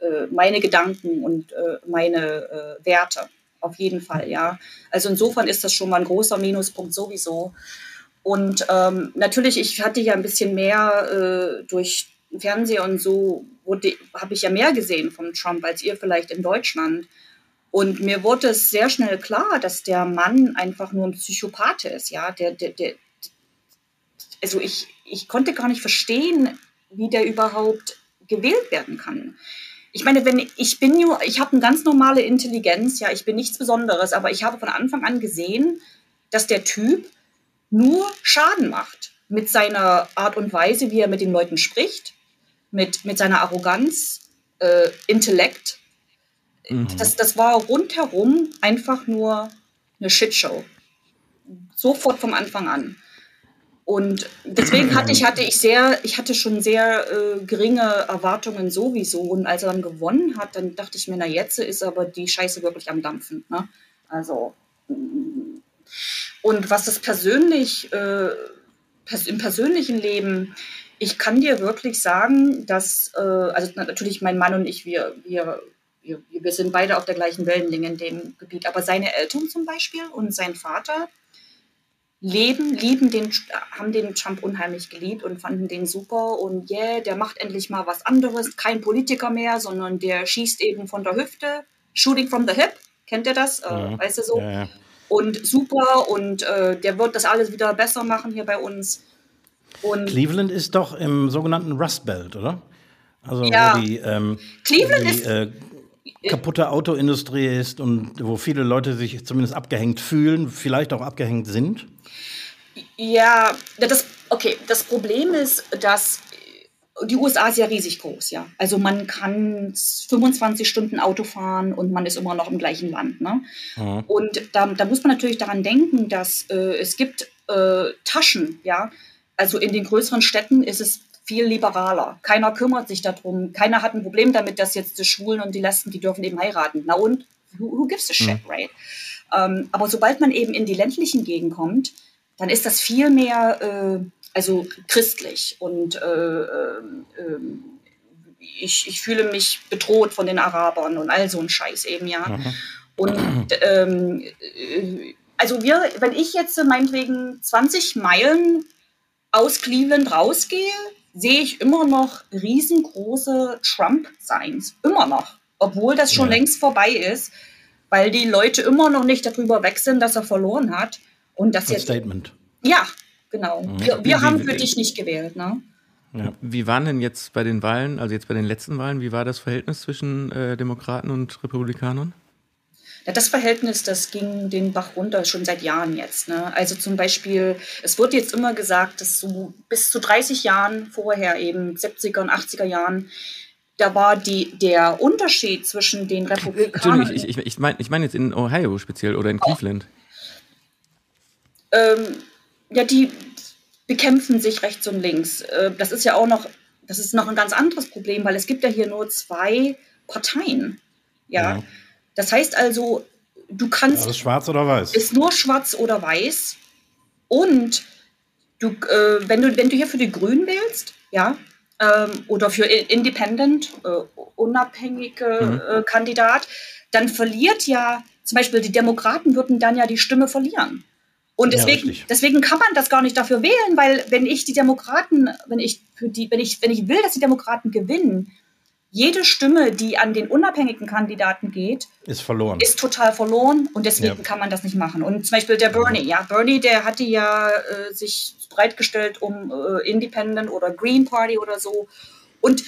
äh, meine Gedanken und äh, meine äh, Werte. Auf jeden Fall, ja. Also insofern ist das schon mal ein großer Minuspunkt sowieso. Und ähm, natürlich, ich hatte ja ein bisschen mehr äh, durch Fernseher und so, habe ich ja mehr gesehen von Trump als ihr vielleicht in Deutschland. Und mir wurde es sehr schnell klar, dass der Mann einfach nur ein Psychopath ist, ja. Der, der, der, also ich, ich konnte gar nicht verstehen, wie der überhaupt gewählt werden kann. ich meine, wenn ich bin nur, ich habe eine ganz normale Intelligenz, ja, ich bin nichts Besonderes, aber ich habe von Anfang an gesehen, dass der Typ nur Schaden macht mit seiner Art und Weise, wie er mit den Leuten spricht, mit, mit seiner Arroganz, äh, Intellekt. Mhm. Das, das war rundherum einfach nur eine Shitshow. Sofort vom Anfang an. Und deswegen hatte ich, hatte ich sehr, ich hatte schon sehr äh, geringe Erwartungen sowieso. Und als er dann gewonnen hat, dann dachte ich mir, na jetzt ist aber die Scheiße wirklich am Dampfen. Ne? Also mm. und was das persönlich, äh, pers im persönlichen Leben, ich kann dir wirklich sagen, dass, äh, also natürlich mein Mann und ich, wir, wir, wir, wir sind beide auf der gleichen Wellenlänge in dem Gebiet, aber seine Eltern zum Beispiel und sein Vater, leben, lieben den, haben den Trump unheimlich geliebt und fanden den super und yeah, der macht endlich mal was anderes, kein Politiker mehr, sondern der schießt eben von der Hüfte, shooting from the hip, kennt ihr das? Äh, ja. weißt du so? Ja, ja. Und super und äh, der wird das alles wieder besser machen hier bei uns. Und Cleveland ist doch im sogenannten Rust Belt, oder? Also ja. die, ähm, Cleveland die, ist äh, kaputte Autoindustrie ist und wo viele Leute sich zumindest abgehängt fühlen, vielleicht auch abgehängt sind. Ja, das, okay, das Problem ist, dass die USA ist ja riesig groß, ja. Also man kann 25 Stunden Auto fahren und man ist immer noch im gleichen Land. Ne? Mhm. Und da, da, muss man natürlich daran denken, dass äh, es gibt äh, Taschen, ja. Also in den größeren Städten ist es viel liberaler. Keiner kümmert sich darum. Keiner hat ein Problem damit, dass jetzt die Schwulen und die Lesben, die dürfen eben heiraten. Na und? Who, who gives a shit, mhm. right? Ähm, aber sobald man eben in die ländlichen Gegenden kommt, dann ist das viel mehr äh, also christlich und äh, äh, ich, ich fühle mich bedroht von den Arabern und all so ein Scheiß eben, ja. Mhm. Und ähm, äh, also wir, wenn ich jetzt meinetwegen 20 Meilen aus Cleveland rausgehe, sehe ich immer noch riesengroße Trump-Signs. Immer noch. Obwohl das schon ja. längst vorbei ist, weil die Leute immer noch nicht darüber weg sind, dass er verloren hat. Und das jetzt. Statement. Ja, genau. Mhm. Wir, wir haben für dich nicht gewählt, ne? Ja. Wie waren denn jetzt bei den Wahlen, also jetzt bei den letzten Wahlen, wie war das Verhältnis zwischen äh, Demokraten und Republikanern? Ja, das Verhältnis, das ging den Bach runter schon seit Jahren jetzt. Ne? Also zum Beispiel, es wird jetzt immer gesagt, dass so bis zu 30 Jahren vorher, eben 70er und 80er Jahren, da war die, der Unterschied zwischen den Republikanern. Entschuldigung, ich, ich, ich meine ich mein jetzt in Ohio speziell oder in Cleveland. Ähm, ja, die bekämpfen sich rechts und links. Äh, das ist ja auch noch, das ist noch ein ganz anderes Problem, weil es gibt ja hier nur zwei Parteien. Ja. ja. Das heißt also, du kannst. Ist schwarz oder weiß? Ist nur schwarz oder weiß. Und du, äh, wenn du, wenn du hier für die Grünen wählst, ja, ähm, oder für Independent, äh, unabhängige mhm. äh, Kandidat, dann verliert ja, zum Beispiel die Demokraten würden dann ja die Stimme verlieren. Und deswegen, ja, deswegen kann man das gar nicht dafür wählen, weil wenn ich die Demokraten, wenn ich für die, wenn ich, wenn ich will, dass die Demokraten gewinnen, jede Stimme, die an den unabhängigen Kandidaten geht, ist verloren. Ist total verloren und deswegen ja. kann man das nicht machen. Und zum Beispiel der Bernie, ja, Bernie, der hatte ja äh, sich bereitgestellt um äh, Independent oder Green Party oder so. Und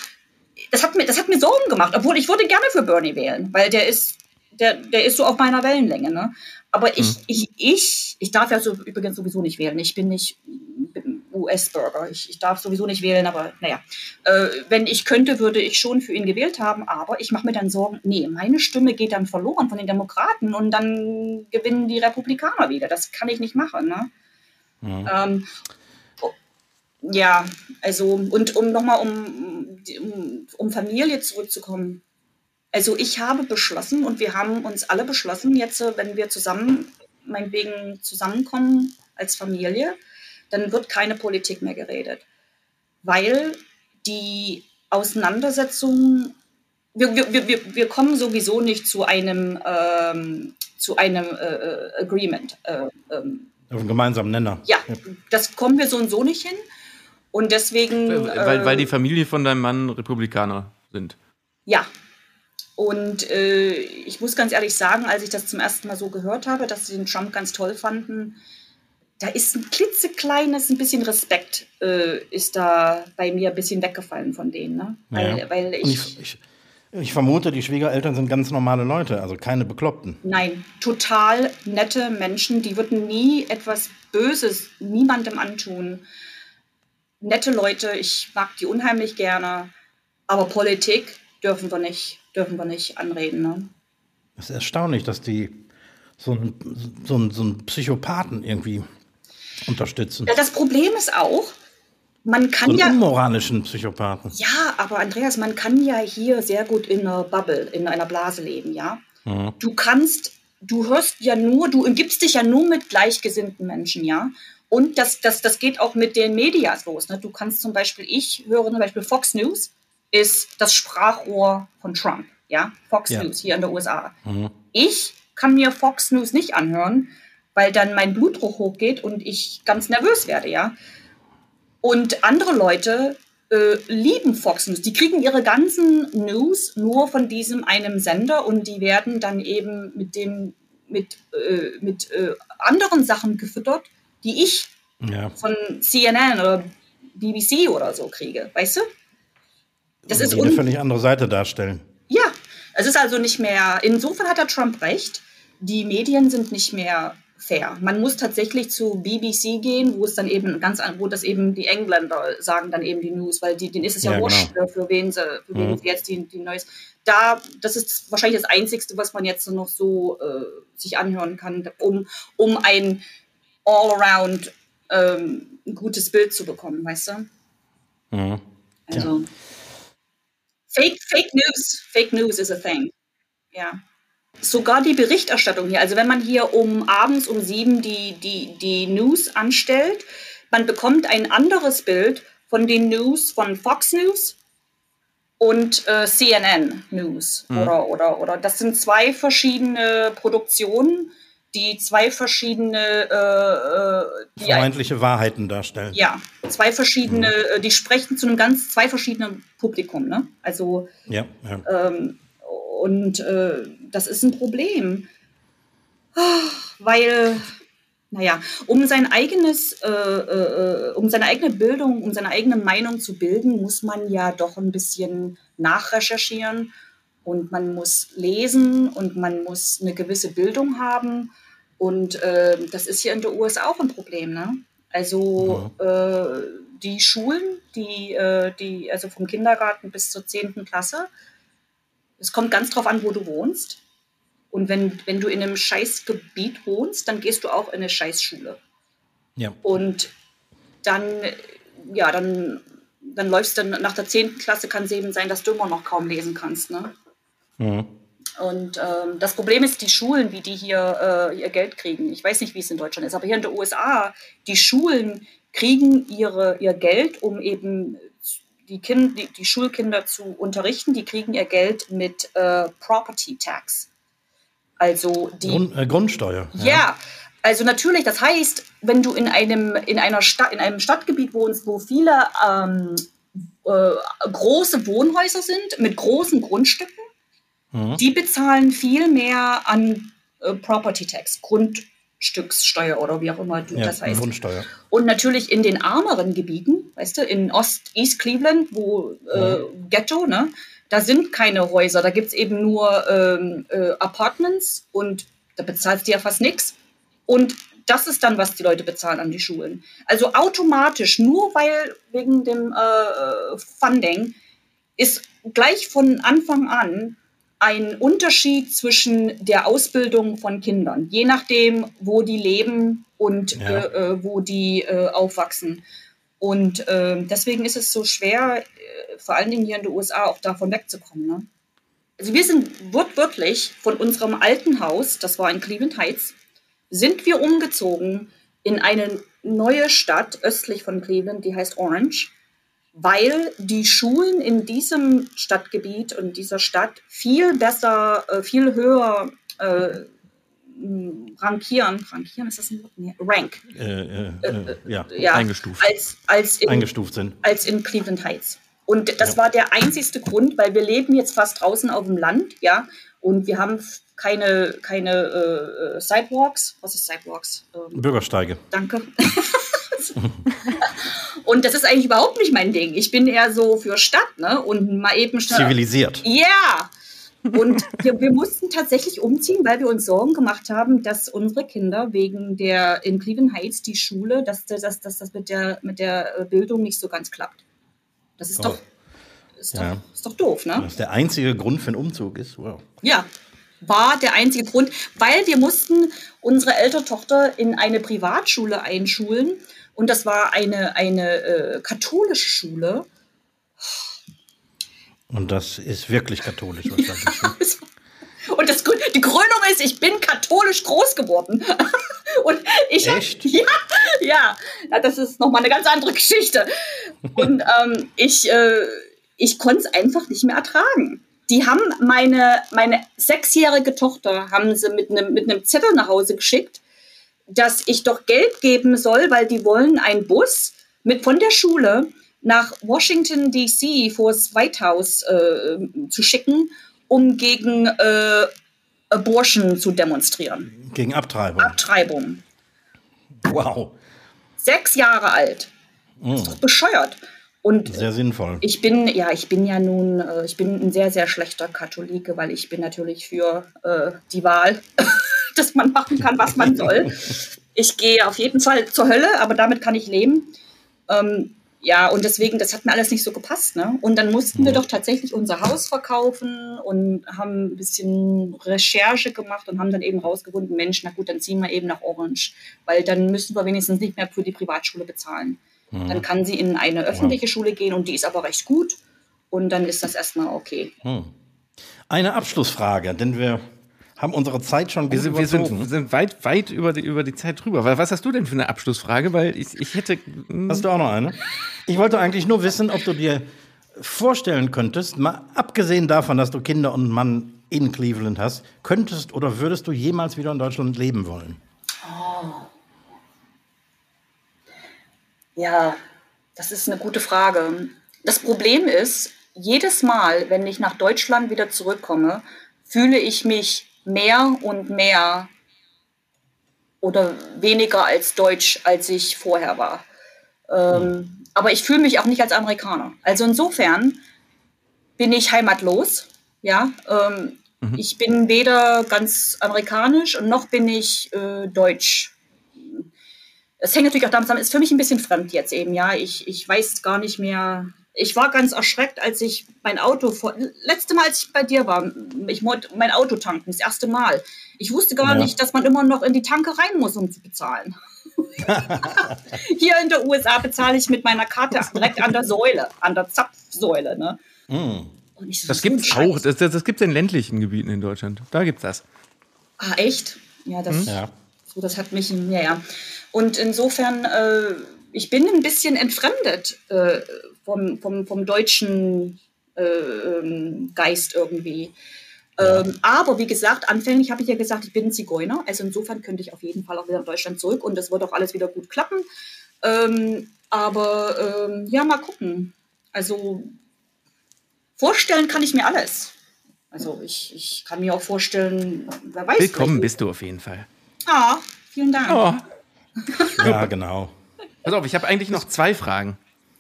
das hat mir, das hat mir Sorgen gemacht, obwohl ich würde gerne für Bernie wählen, weil der ist, der, der ist so auf meiner Wellenlänge. Ne? Aber ich, hm. ich, ich, ich darf ja so, übrigens sowieso nicht wählen. Ich bin nicht US-Bürger. Ich, ich darf sowieso nicht wählen, aber naja. Äh, wenn ich könnte, würde ich schon für ihn gewählt haben, aber ich mache mir dann Sorgen, nee, meine Stimme geht dann verloren von den Demokraten und dann gewinnen die Republikaner wieder. Das kann ich nicht machen. Ne? Mhm. Ähm, ja, also, und um nochmal um, um, um Familie zurückzukommen also ich habe beschlossen und wir haben uns alle beschlossen, jetzt, äh, wenn wir zusammen, meinetwegen zusammenkommen als Familie, dann wird keine Politik mehr geredet. Weil die Auseinandersetzung, wir, wir, wir, wir kommen sowieso nicht zu einem, ähm, zu einem äh, äh Agreement. Äh, ähm, Auf einen gemeinsamen Nenner. Ja, das kommen wir so und so nicht hin. Und deswegen. Weil, weil die Familie von deinem Mann Republikaner sind. Ja, und äh, ich muss ganz ehrlich sagen, als ich das zum ersten Mal so gehört habe, dass sie den Trump ganz toll fanden, da ist ein klitzekleines, ein bisschen Respekt äh, ist da bei mir ein bisschen weggefallen von denen. Ne? Weil, ja. weil ich, ich, Ich vermute, die Schwiegereltern sind ganz normale Leute, also keine Bekloppten. Nein, total nette Menschen, die würden nie etwas Böses niemandem antun. Nette Leute, ich mag die unheimlich gerne, aber Politik dürfen wir nicht, dürfen wir nicht anreden. Ne? Es ist erstaunlich, dass die so einen, so einen, so einen Psychopathen irgendwie unterstützen. Ja, das Problem ist auch, man kann so einen ja. unmoralischen Psychopathen. Ja, aber Andreas, man kann ja hier sehr gut in einer Bubble, in einer Blase leben, ja. Mhm. Du kannst, du hörst ja nur, du umgibst dich ja nur mit gleichgesinnten Menschen, ja. Und das, das, das geht auch mit den Medias los. Ne? Du kannst zum Beispiel, ich höre zum Beispiel Fox News, ist das Sprachrohr von Trump, ja. Fox Ja. News hier in der USA. Mhm. Ich kann mir Fox News nicht anhören, weil dann mein Blutdruck hochgeht und ich ganz nervös werde, ja. Und andere Leute äh, lieben Fox News. Die kriegen ihre ganzen News nur von diesem einem Sender und die werden dann eben mit dem mit, äh, mit äh, anderen Sachen gefüttert, die ich Ja. von CNN oder BBC oder so kriege, weißt du? Das ist die eine völlig andere Seite darstellen. ja, es ist also nicht mehr, insofern hat der Trump recht, die Medien sind nicht mehr fair. Man muss tatsächlich zu BBC gehen, wo es dann eben ganz, an- wo das eben die Engländer sagen dann eben die News, weil die, denen ist es ja, Ja, wurscht, genau. äh, für wen sie, für wen Mhm. sie jetzt die, die Neues. Da, das ist wahrscheinlich das Einzigste, was man jetzt noch so äh, sich anhören kann, um, um ein all-around ähm, gutes Bild zu bekommen, weißt du? Mhm. Also Fake, Fake News, Fake News is a thing. Ja. Sogar die Berichterstattung hier, also wenn man hier um abends um sieben die, die, die News anstellt, man bekommt ein anderes Bild von den News von Fox News und äh, CNN News. Oder, oder, oder das sind zwei verschiedene Produktionen, die zwei verschiedene äh, äh, die ein- Vermeintliche Wahrheiten darstellen. ja, zwei verschiedene, äh, die sprechen zu einem ganz zwei verschiedenen Publikum, ne? Also Ja, ja. ähm, und äh, das ist ein Problem, Ah, weil naja, um sein eigenes, äh, äh, um seine eigene Bildung, um seine eigene Meinung zu bilden, muss man ja doch ein bisschen nachrecherchieren und man muss lesen und man muss eine gewisse Bildung haben. Und äh, das ist hier in der USA auch ein Problem. Ne? Also äh, die Schulen, die, äh, die, also vom Kindergarten bis zur 10. Klasse, es kommt ganz drauf an, wo du wohnst. Und wenn, wenn du in einem Scheißgebiet wohnst, dann gehst du auch in eine Scheißschule. ja. Und dann, ja, dann, dann läufst du nach der 10. Klasse, kann es eben sein, dass du immer noch kaum lesen kannst. Ne? Mhm. Und ähm, das Problem ist, die Schulen, wie die hier äh, ihr Geld kriegen. Ich weiß nicht, wie es in Deutschland ist, aber hier in den USA, die Schulen kriegen ihre, ihr Geld, um eben die, kind, die, die Schulkinder zu unterrichten. Die kriegen ihr Geld mit äh, Property Tax. Also die Grund, äh, Grundsteuer. ja. also natürlich, das heißt, wenn du in einem, in einer Stadt, in einem Stadtgebiet wohnst, wo viele ähm, äh, große Wohnhäuser sind mit großen Grundstücken, Mhm. die bezahlen viel mehr an äh, Property Tax, Grundstückssteuer oder wie auch immer du Ja, das heißt. Grundsteuer. Und natürlich in den ärmeren Gebieten, weißt du, in Ost, East Cleveland, wo äh, Ghetto, ne, da sind keine Häuser, da gibt es eben nur ähm, äh, Apartments und da bezahlst du ja fast nichts. Und das ist dann, was die Leute bezahlen an die Schulen. Also automatisch, nur weil wegen dem äh, Funding, ist gleich von Anfang an ein Unterschied zwischen der Ausbildung von Kindern, je nachdem, wo die leben und Ja. äh, äh, wo die äh, aufwachsen. Und äh, deswegen ist es so schwer, äh, vor allen Dingen hier in den USA auch davon wegzukommen. Ne? Also wir sind wortwörtlich von unserem alten Haus, das war in Cleveland Heights, sind wir umgezogen in eine neue Stadt östlich von Cleveland, die heißt Orange, weil die Schulen in diesem Stadtgebiet und dieser Stadt viel besser, äh, viel höher äh, rankieren, rankieren ist das ein Wort? Nee, rank, Äh, äh, äh, ja. ja, Eingestuft. als, als in, Eingestuft sind. als in Cleveland Heights. Und das war der einzigste Grund, weil wir leben jetzt fast draußen auf dem Land, ja, und wir haben keine, keine äh, äh, Sidewalks. Was ist Sidewalks? Ähm, Bürgersteige. danke. Und das ist eigentlich überhaupt nicht mein Ding. Ich bin eher so für Stadt, ne? Und mal eben schnell. Zivilisiert. Ja. Yeah. Und wir, wir, mussten tatsächlich umziehen, weil wir uns Sorgen gemacht haben, dass unsere Kinder wegen der in Cleveland Heights die Schule, dass, dass, dass das mit der, mit der Bildung nicht so ganz klappt. Das ist oh. doch ist, ja. doch, ist doch doof, ne? Das der einzige Grund für einen Umzug ist. Wow. Ja, war der einzige Grund, weil wir mussten unsere ältere Tochter in eine Privatschule einschulen und das war eine, eine äh, katholische Schule. Und das ist wirklich katholisch wahrscheinlich. und das, die Krönung ist, ich bin katholisch groß geworden. und ich Echt? Hab, ja, ja, das ist nochmal eine ganz andere Geschichte. Und ähm, ich, äh, ich konnte es einfach nicht mehr ertragen die haben meine, meine sechsjährige Tochter, haben sie mit einem mit einem Zettel nach Hause geschickt, dass ich doch Geld geben soll, weil die wollen einen Bus mit von der Schule nach Washington D.C. vor das White House äh, zu schicken, um gegen äh, Abortion zu demonstrieren. Gegen Abtreibung. Abtreibung. Wow. Sechs Jahre alt. Mm. ist doch bescheuert. Und sehr sinnvoll. Ich bin, ja, ich bin ja nun, äh, ich bin ein sehr, sehr schlechter Katholike, weil ich bin natürlich für äh, die Wahl, dass man machen kann, was man soll. Ich gehe auf jeden Fall zur Hölle, aber damit kann ich leben. Ähm, ja, und deswegen, das hat mir alles nicht so gepasst. Ne? Und dann mussten wir doch tatsächlich unser Haus verkaufen und haben ein bisschen Recherche gemacht und haben dann eben rausgefunden, Mensch, na gut, dann ziehen wir eben nach Orange, weil dann müssen wir wenigstens nicht mehr für die Privatschule bezahlen. Mhm. Dann kann sie in eine öffentliche Schule gehen und die ist aber recht gut. Und dann ist das erstmal okay. Hm. Eine Abschlussfrage, denn wir haben unsere Zeit schon wir sind, wir sind, sind, weit, weit über die, über die Zeit drüber. Was hast du denn für eine Abschlussfrage? Weil ich, ich hätte. Hm. Hast du auch noch eine? Ich wollte eigentlich nur wissen, ob du dir vorstellen könntest, mal abgesehen davon, dass du Kinder und Mann in Cleveland hast, könntest oder würdest du jemals wieder in Deutschland leben wollen? Oh. Ja, das ist eine gute Frage. Das Problem ist, jedes Mal, wenn ich nach Deutschland wieder zurückkomme, fühle ich mich mehr und mehr oder weniger als Deutsch, als ich vorher war. Ähm, aber ich fühle mich auch nicht als Amerikaner. Also insofern bin ich heimatlos. Ja, ähm, mhm. ich bin weder ganz amerikanisch und noch bin ich äh, deutsch es hängt natürlich auch damit zusammen, ist für mich ein bisschen fremd jetzt eben, ja. Ich, ich weiß gar nicht mehr. Ich war ganz erschreckt, als ich mein Auto vor. Letzte Mal, als ich bei dir war, ich wollte mein Auto tanken, das erste Mal. Ich wusste gar ja. nicht, dass man immer noch in die Tanke rein muss, um zu bezahlen. Hier in der USA bezahle ich mit meiner Karte direkt an der Säule, an der Zapfsäule. Ne? Mm. So, das gibt es auch. Das, das, das gibt es in ländlichen Gebieten in Deutschland. Da gibt es das. Ah, echt? Ja, das, hm? ja. So, das hat mich. Ja, ja. Und insofern, äh, ich bin ein bisschen entfremdet äh, vom, vom, vom deutschen äh, ähm, Geist irgendwie. Ähm, aber wie gesagt, anfänglich habe ich ja gesagt, ich bin Zigeuner. Also insofern könnte ich auf jeden Fall auch wieder in Deutschland zurück und das wird auch alles wieder gut klappen. Ähm, aber ähm, ja, mal gucken. Also vorstellen kann ich mir alles. Also ich, ich kann mir auch vorstellen, wer weiß. Willkommen bist du auf jeden Fall. Ah, vielen Dank. Oh. Ja, genau. Pass auf, ich habe eigentlich noch zwei Fragen.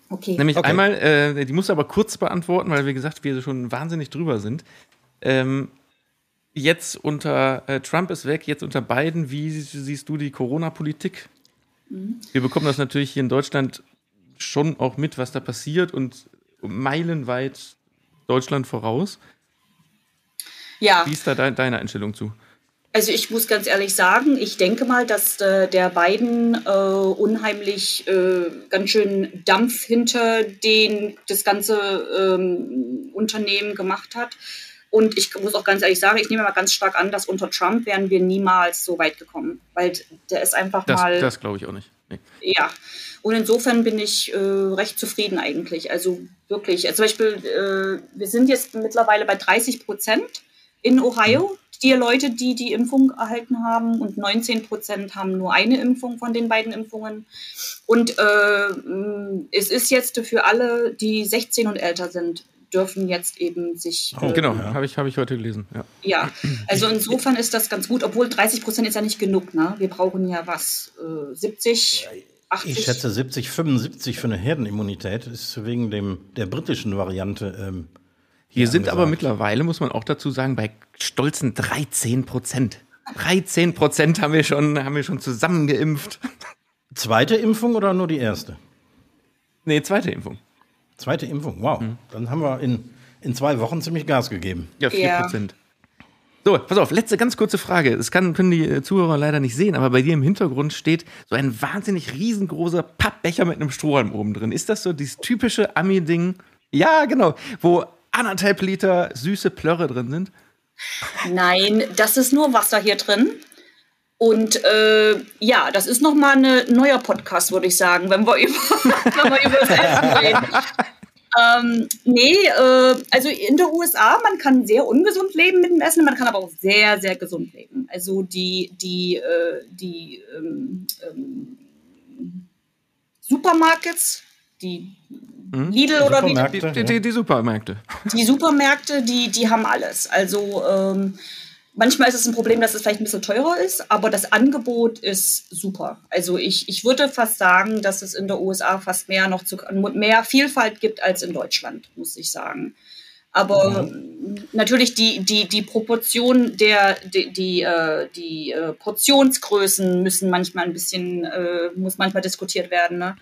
Okay. Nämlich okay. einmal, äh, die musst du aber kurz beantworten, weil wie gesagt, wir schon wahnsinnig drüber sind. Ähm, jetzt unter äh, Trump ist weg, jetzt unter Biden, wie siehst du die Corona-Politik? Mhm. Wir bekommen das natürlich hier in Deutschland schon auch mit, was da passiert und meilenweit Deutschland voraus. Ja. Wie ist da de deine Einstellung zu? Also ich muss ganz ehrlich sagen, ich denke mal, dass äh, der Biden äh, unheimlich äh, ganz schön Dampf hinter den das ganze ähm, Unternehmen gemacht hat. Und ich muss auch ganz ehrlich sagen, ich nehme mal ganz stark an, dass unter Trump wären wir niemals so weit gekommen, weil der ist einfach das, mal. Das glaube ich auch nicht. Nee. Ja. Und insofern bin ich äh, recht zufrieden eigentlich. Also wirklich. Also zum Beispiel, äh, wir sind jetzt mittlerweile bei 30 Prozent in Ohio. Die Leute, die die Impfung erhalten haben und 19 Prozent haben nur eine Impfung von den beiden Impfungen. Und äh, es ist jetzt für alle, die 16 und älter sind, dürfen jetzt eben sich. Oh, genau, ja. habe ich, hab ich heute gelesen. Ja. ja, also insofern ist das ganz gut, obwohl 30 Prozent ist ja nicht genug. Ne? Wir brauchen ja was, äh, 70, 80. Ich schätze 70, 75 für eine Herdenimmunität ist wegen dem, der britischen Variante. Ähm, Hier sind aber angesagt. mittlerweile, muss man auch dazu sagen, bei stolzen 13 Prozent. 13 Prozent haben wir schon, haben wir schon zusammengeimpft. Zweite Impfung oder nur die erste? Nee, zweite Impfung. Zweite Impfung, wow. Hm. Dann haben wir in, in zwei Wochen ziemlich Gas gegeben. Ja, 4 Ja. Prozent. So, pass auf, letzte ganz kurze Frage. Das kann, können die äh, Zuhörer leider nicht sehen, aber bei dir im Hintergrund steht so ein wahnsinnig riesengroßer Pappbecher mit einem Strohhalm oben drin. Ist das so dieses typische Ami-Ding? Ja, genau. Wo anderthalb Liter süße Plörre drin sind? Nein, das ist nur Wasser hier drin. Und äh, ja, das ist nochmal ein neuer Podcast, würde ich sagen, wenn wir über, wenn wir über das Essen reden. Ähm, nee, äh, also in der USA, man kann sehr ungesund leben mit dem Essen, man kann aber auch sehr, sehr gesund leben. Also die, die, äh, die ähm, ähm, Supermarkets, die Lidl oder wie, Supermärkte, Die, die, die, die Supermärkte. die Supermärkte, die, die haben alles. Also ähm, manchmal ist es ein Problem, dass es vielleicht ein bisschen teurer ist, aber das Angebot ist super. Also ich, ich würde fast sagen, dass es in der USA fast mehr noch zu, mehr Vielfalt gibt als in Deutschland, muss ich sagen. Aber ähm, natürlich die, die, die Proportion der, die, die, äh, die äh, Portionsgrößen müssen manchmal ein bisschen, äh, muss manchmal diskutiert werden. Ne?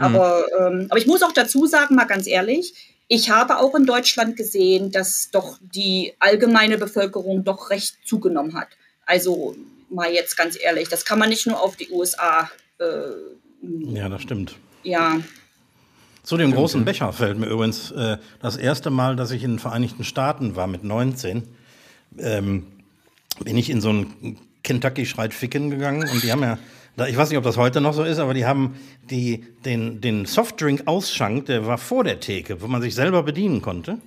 Aber, ähm, aber ich muss auch dazu sagen, mal ganz ehrlich, ich habe auch in Deutschland gesehen, dass doch die allgemeine Bevölkerung doch recht zugenommen hat. Also mal jetzt ganz ehrlich, das kann man nicht nur auf die USA. Äh, Ja, das stimmt. ja, Zu dem großen Becher fällt mir übrigens äh, das erste Mal, dass ich in den Vereinigten Staaten war mit 19, ähm, bin ich in so ein Kentucky Schreit Ficken gegangen und die haben ja, ich weiß nicht, ob das heute noch so ist, aber die haben die, den, den Softdrink-Ausschank, der war vor der Theke, wo man sich selber bedienen konnte.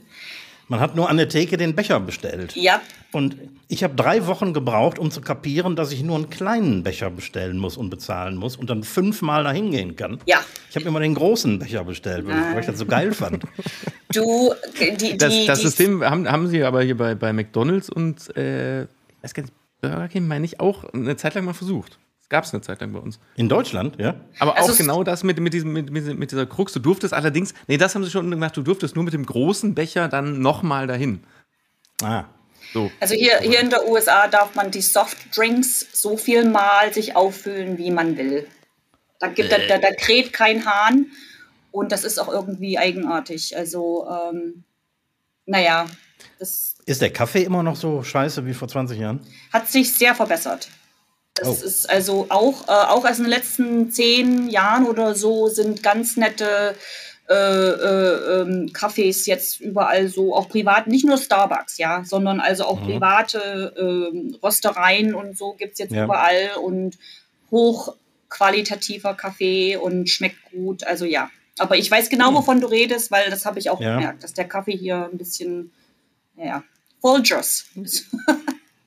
Man hat nur an der Theke den Becher bestellt. ja, Und ich habe drei Wochen gebraucht, um zu kapieren, dass ich nur einen kleinen Becher bestellen muss und bezahlen muss und dann fünfmal da hingehen kann. ja. Ich habe immer den großen Becher bestellt, weil, weil ich das so geil fand. Du, die, die, Das, das die, System haben, haben sie aber hier bei, bei McDonalds und äh, ich weiß gar nicht, Burger King meine ich auch eine Zeit lang mal versucht. Das gab es eine Zeit lang bei uns. In Deutschland, ja? Aber Also auch genau das mit, mit, diesem, mit, mit, dieser Krux. Du durftest allerdings, nee, das haben sie schon gemacht, du durftest nur mit dem großen Becher dann nochmal dahin. Ah. So. Also hier, hier in der USA darf man die Softdrinks so viel mal sich auffüllen, wie man will. Da, gibt, da, da, da kräht kein Hahn und das ist auch irgendwie eigenartig. Also, ähm, naja, das Ist der Kaffee immer noch so scheiße wie vor 20 Jahren? hat sich sehr verbessert. Das Oh. ist also auch, äh, auch erst in den letzten zehn Jahren oder so sind ganz nette äh, äh, ähm, Cafés jetzt überall so, auch privat, nicht nur Starbucks, ja, sondern also auch private ähm, Röstereien und so gibt es jetzt Ja. überall und hochqualitativer Kaffee und schmeckt gut, also ja. Aber ich weiß genau, wovon du redest, weil das habe ich auch Ja. gemerkt, dass der Kaffee hier ein bisschen, ja, Folgers.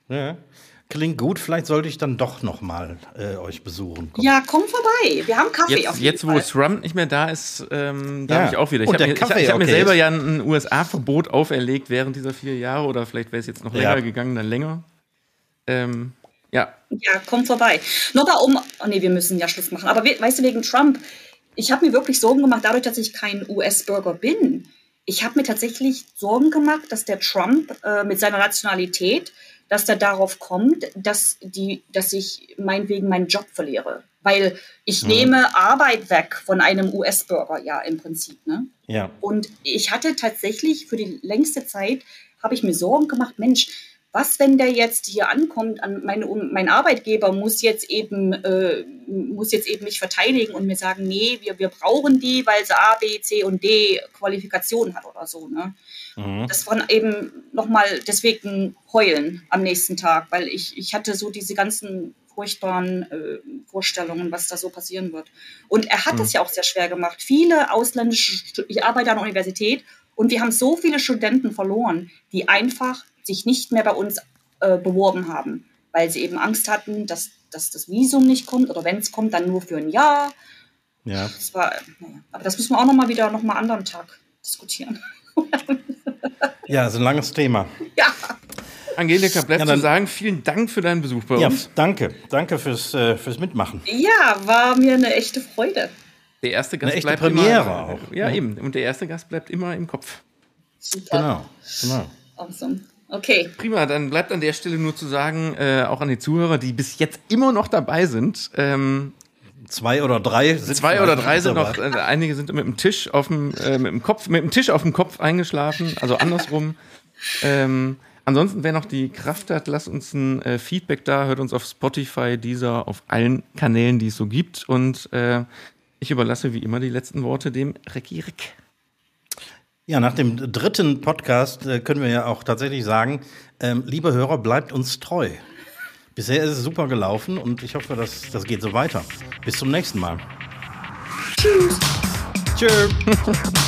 Ja. Klingt gut, vielleicht sollte ich dann doch noch mal äh, euch besuchen. kommen. Ja, komm vorbei. Wir haben Kaffee auf Jetzt, jeden jetzt wo Fall. Trump nicht mehr da ist, ähm, darf Ja. ich auch wieder. Ich Und habe der mir, ich, ich hab mir okay selber ja ein USA-Verbot auferlegt während dieser vier Jahre oder vielleicht wäre es jetzt noch Ja. länger gegangen, dann länger. Ähm, ja, Ja, komm vorbei. Nochmal um. Oh nee, wir müssen ja Schluss machen. Aber we weißt du, wegen Trump, ich habe mir wirklich Sorgen gemacht, dadurch, dass ich kein US-Bürger bin. Ich habe mir tatsächlich Sorgen gemacht, dass der Trump äh, mit seiner Nationalität, dass der darauf kommt, dass, die, dass ich meinetwegen meinen Job verliere. Weil ich nehme Arbeit weg von einem US-Bürger, ja, im Prinzip. Ne? Ja. Und ich hatte tatsächlich für die längste Zeit, habe ich mir Sorgen gemacht, Mensch, was, wenn der jetzt hier ankommt, an meine, mein Arbeitgeber muss jetzt eben, äh, muss jetzt eben mich verteidigen und mir sagen, nee, wir, wir brauchen die, weil sie A, B, C und D Qualifikationen hat oder so. Ne? Mhm. Das war eben nochmal deswegen heulen am nächsten Tag, weil ich, ich hatte so diese ganzen furchtbaren äh, Vorstellungen, was da so passieren wird. Und er hat es ja auch sehr schwer gemacht. Viele ausländische, ich arbeite an der Universität und wir haben so viele Studenten verloren, die einfach sich nicht mehr bei uns äh, beworben haben, weil sie eben Angst hatten, dass, dass das Visum nicht kommt oder wenn es kommt, dann nur für ein Jahr. Ja. Das war, naja, aber das müssen wir auch nochmal wieder nochmal anderen Tag diskutieren. ja, ist ein langes Thema. ja. Angelika, bleibt Ja, dann- zu sagen, vielen Dank für deinen Besuch bei Ja, uns. danke. Danke fürs, äh, fürs Mitmachen. Ja, war mir eine echte Freude. Der erste Gast Eine echte bleibt Premiere immer, auch, Ja, ne? eben. Und der erste Gast bleibt immer im Kopf. Super. Genau. genau. Awesome. Okay. Prima, dann bleibt an der Stelle nur zu sagen, äh, auch an die Zuhörer, die bis jetzt immer noch dabei sind. Ähm, Zwei oder drei sind zwei oder drei sind noch, äh, einige sind mit dem Tisch auf dem, äh, mit dem Kopf, mit dem Tisch auf dem Kopf eingeschlafen, also andersrum. ähm, ansonsten, wer noch die Kraft hat, lasst uns ein äh, Feedback da, hört uns auf Spotify, dieser, auf allen Kanälen, die es so gibt. Und äh, ich überlasse wie immer die letzten Worte dem Recki Rick. Ja, nach dem dritten Podcast äh, können wir ja auch tatsächlich sagen, ähm, liebe Hörer, bleibt uns treu. Bisher ist es super gelaufen und ich hoffe, dass das geht so weiter. Bis zum nächsten Mal. Tschüss. Tschüss.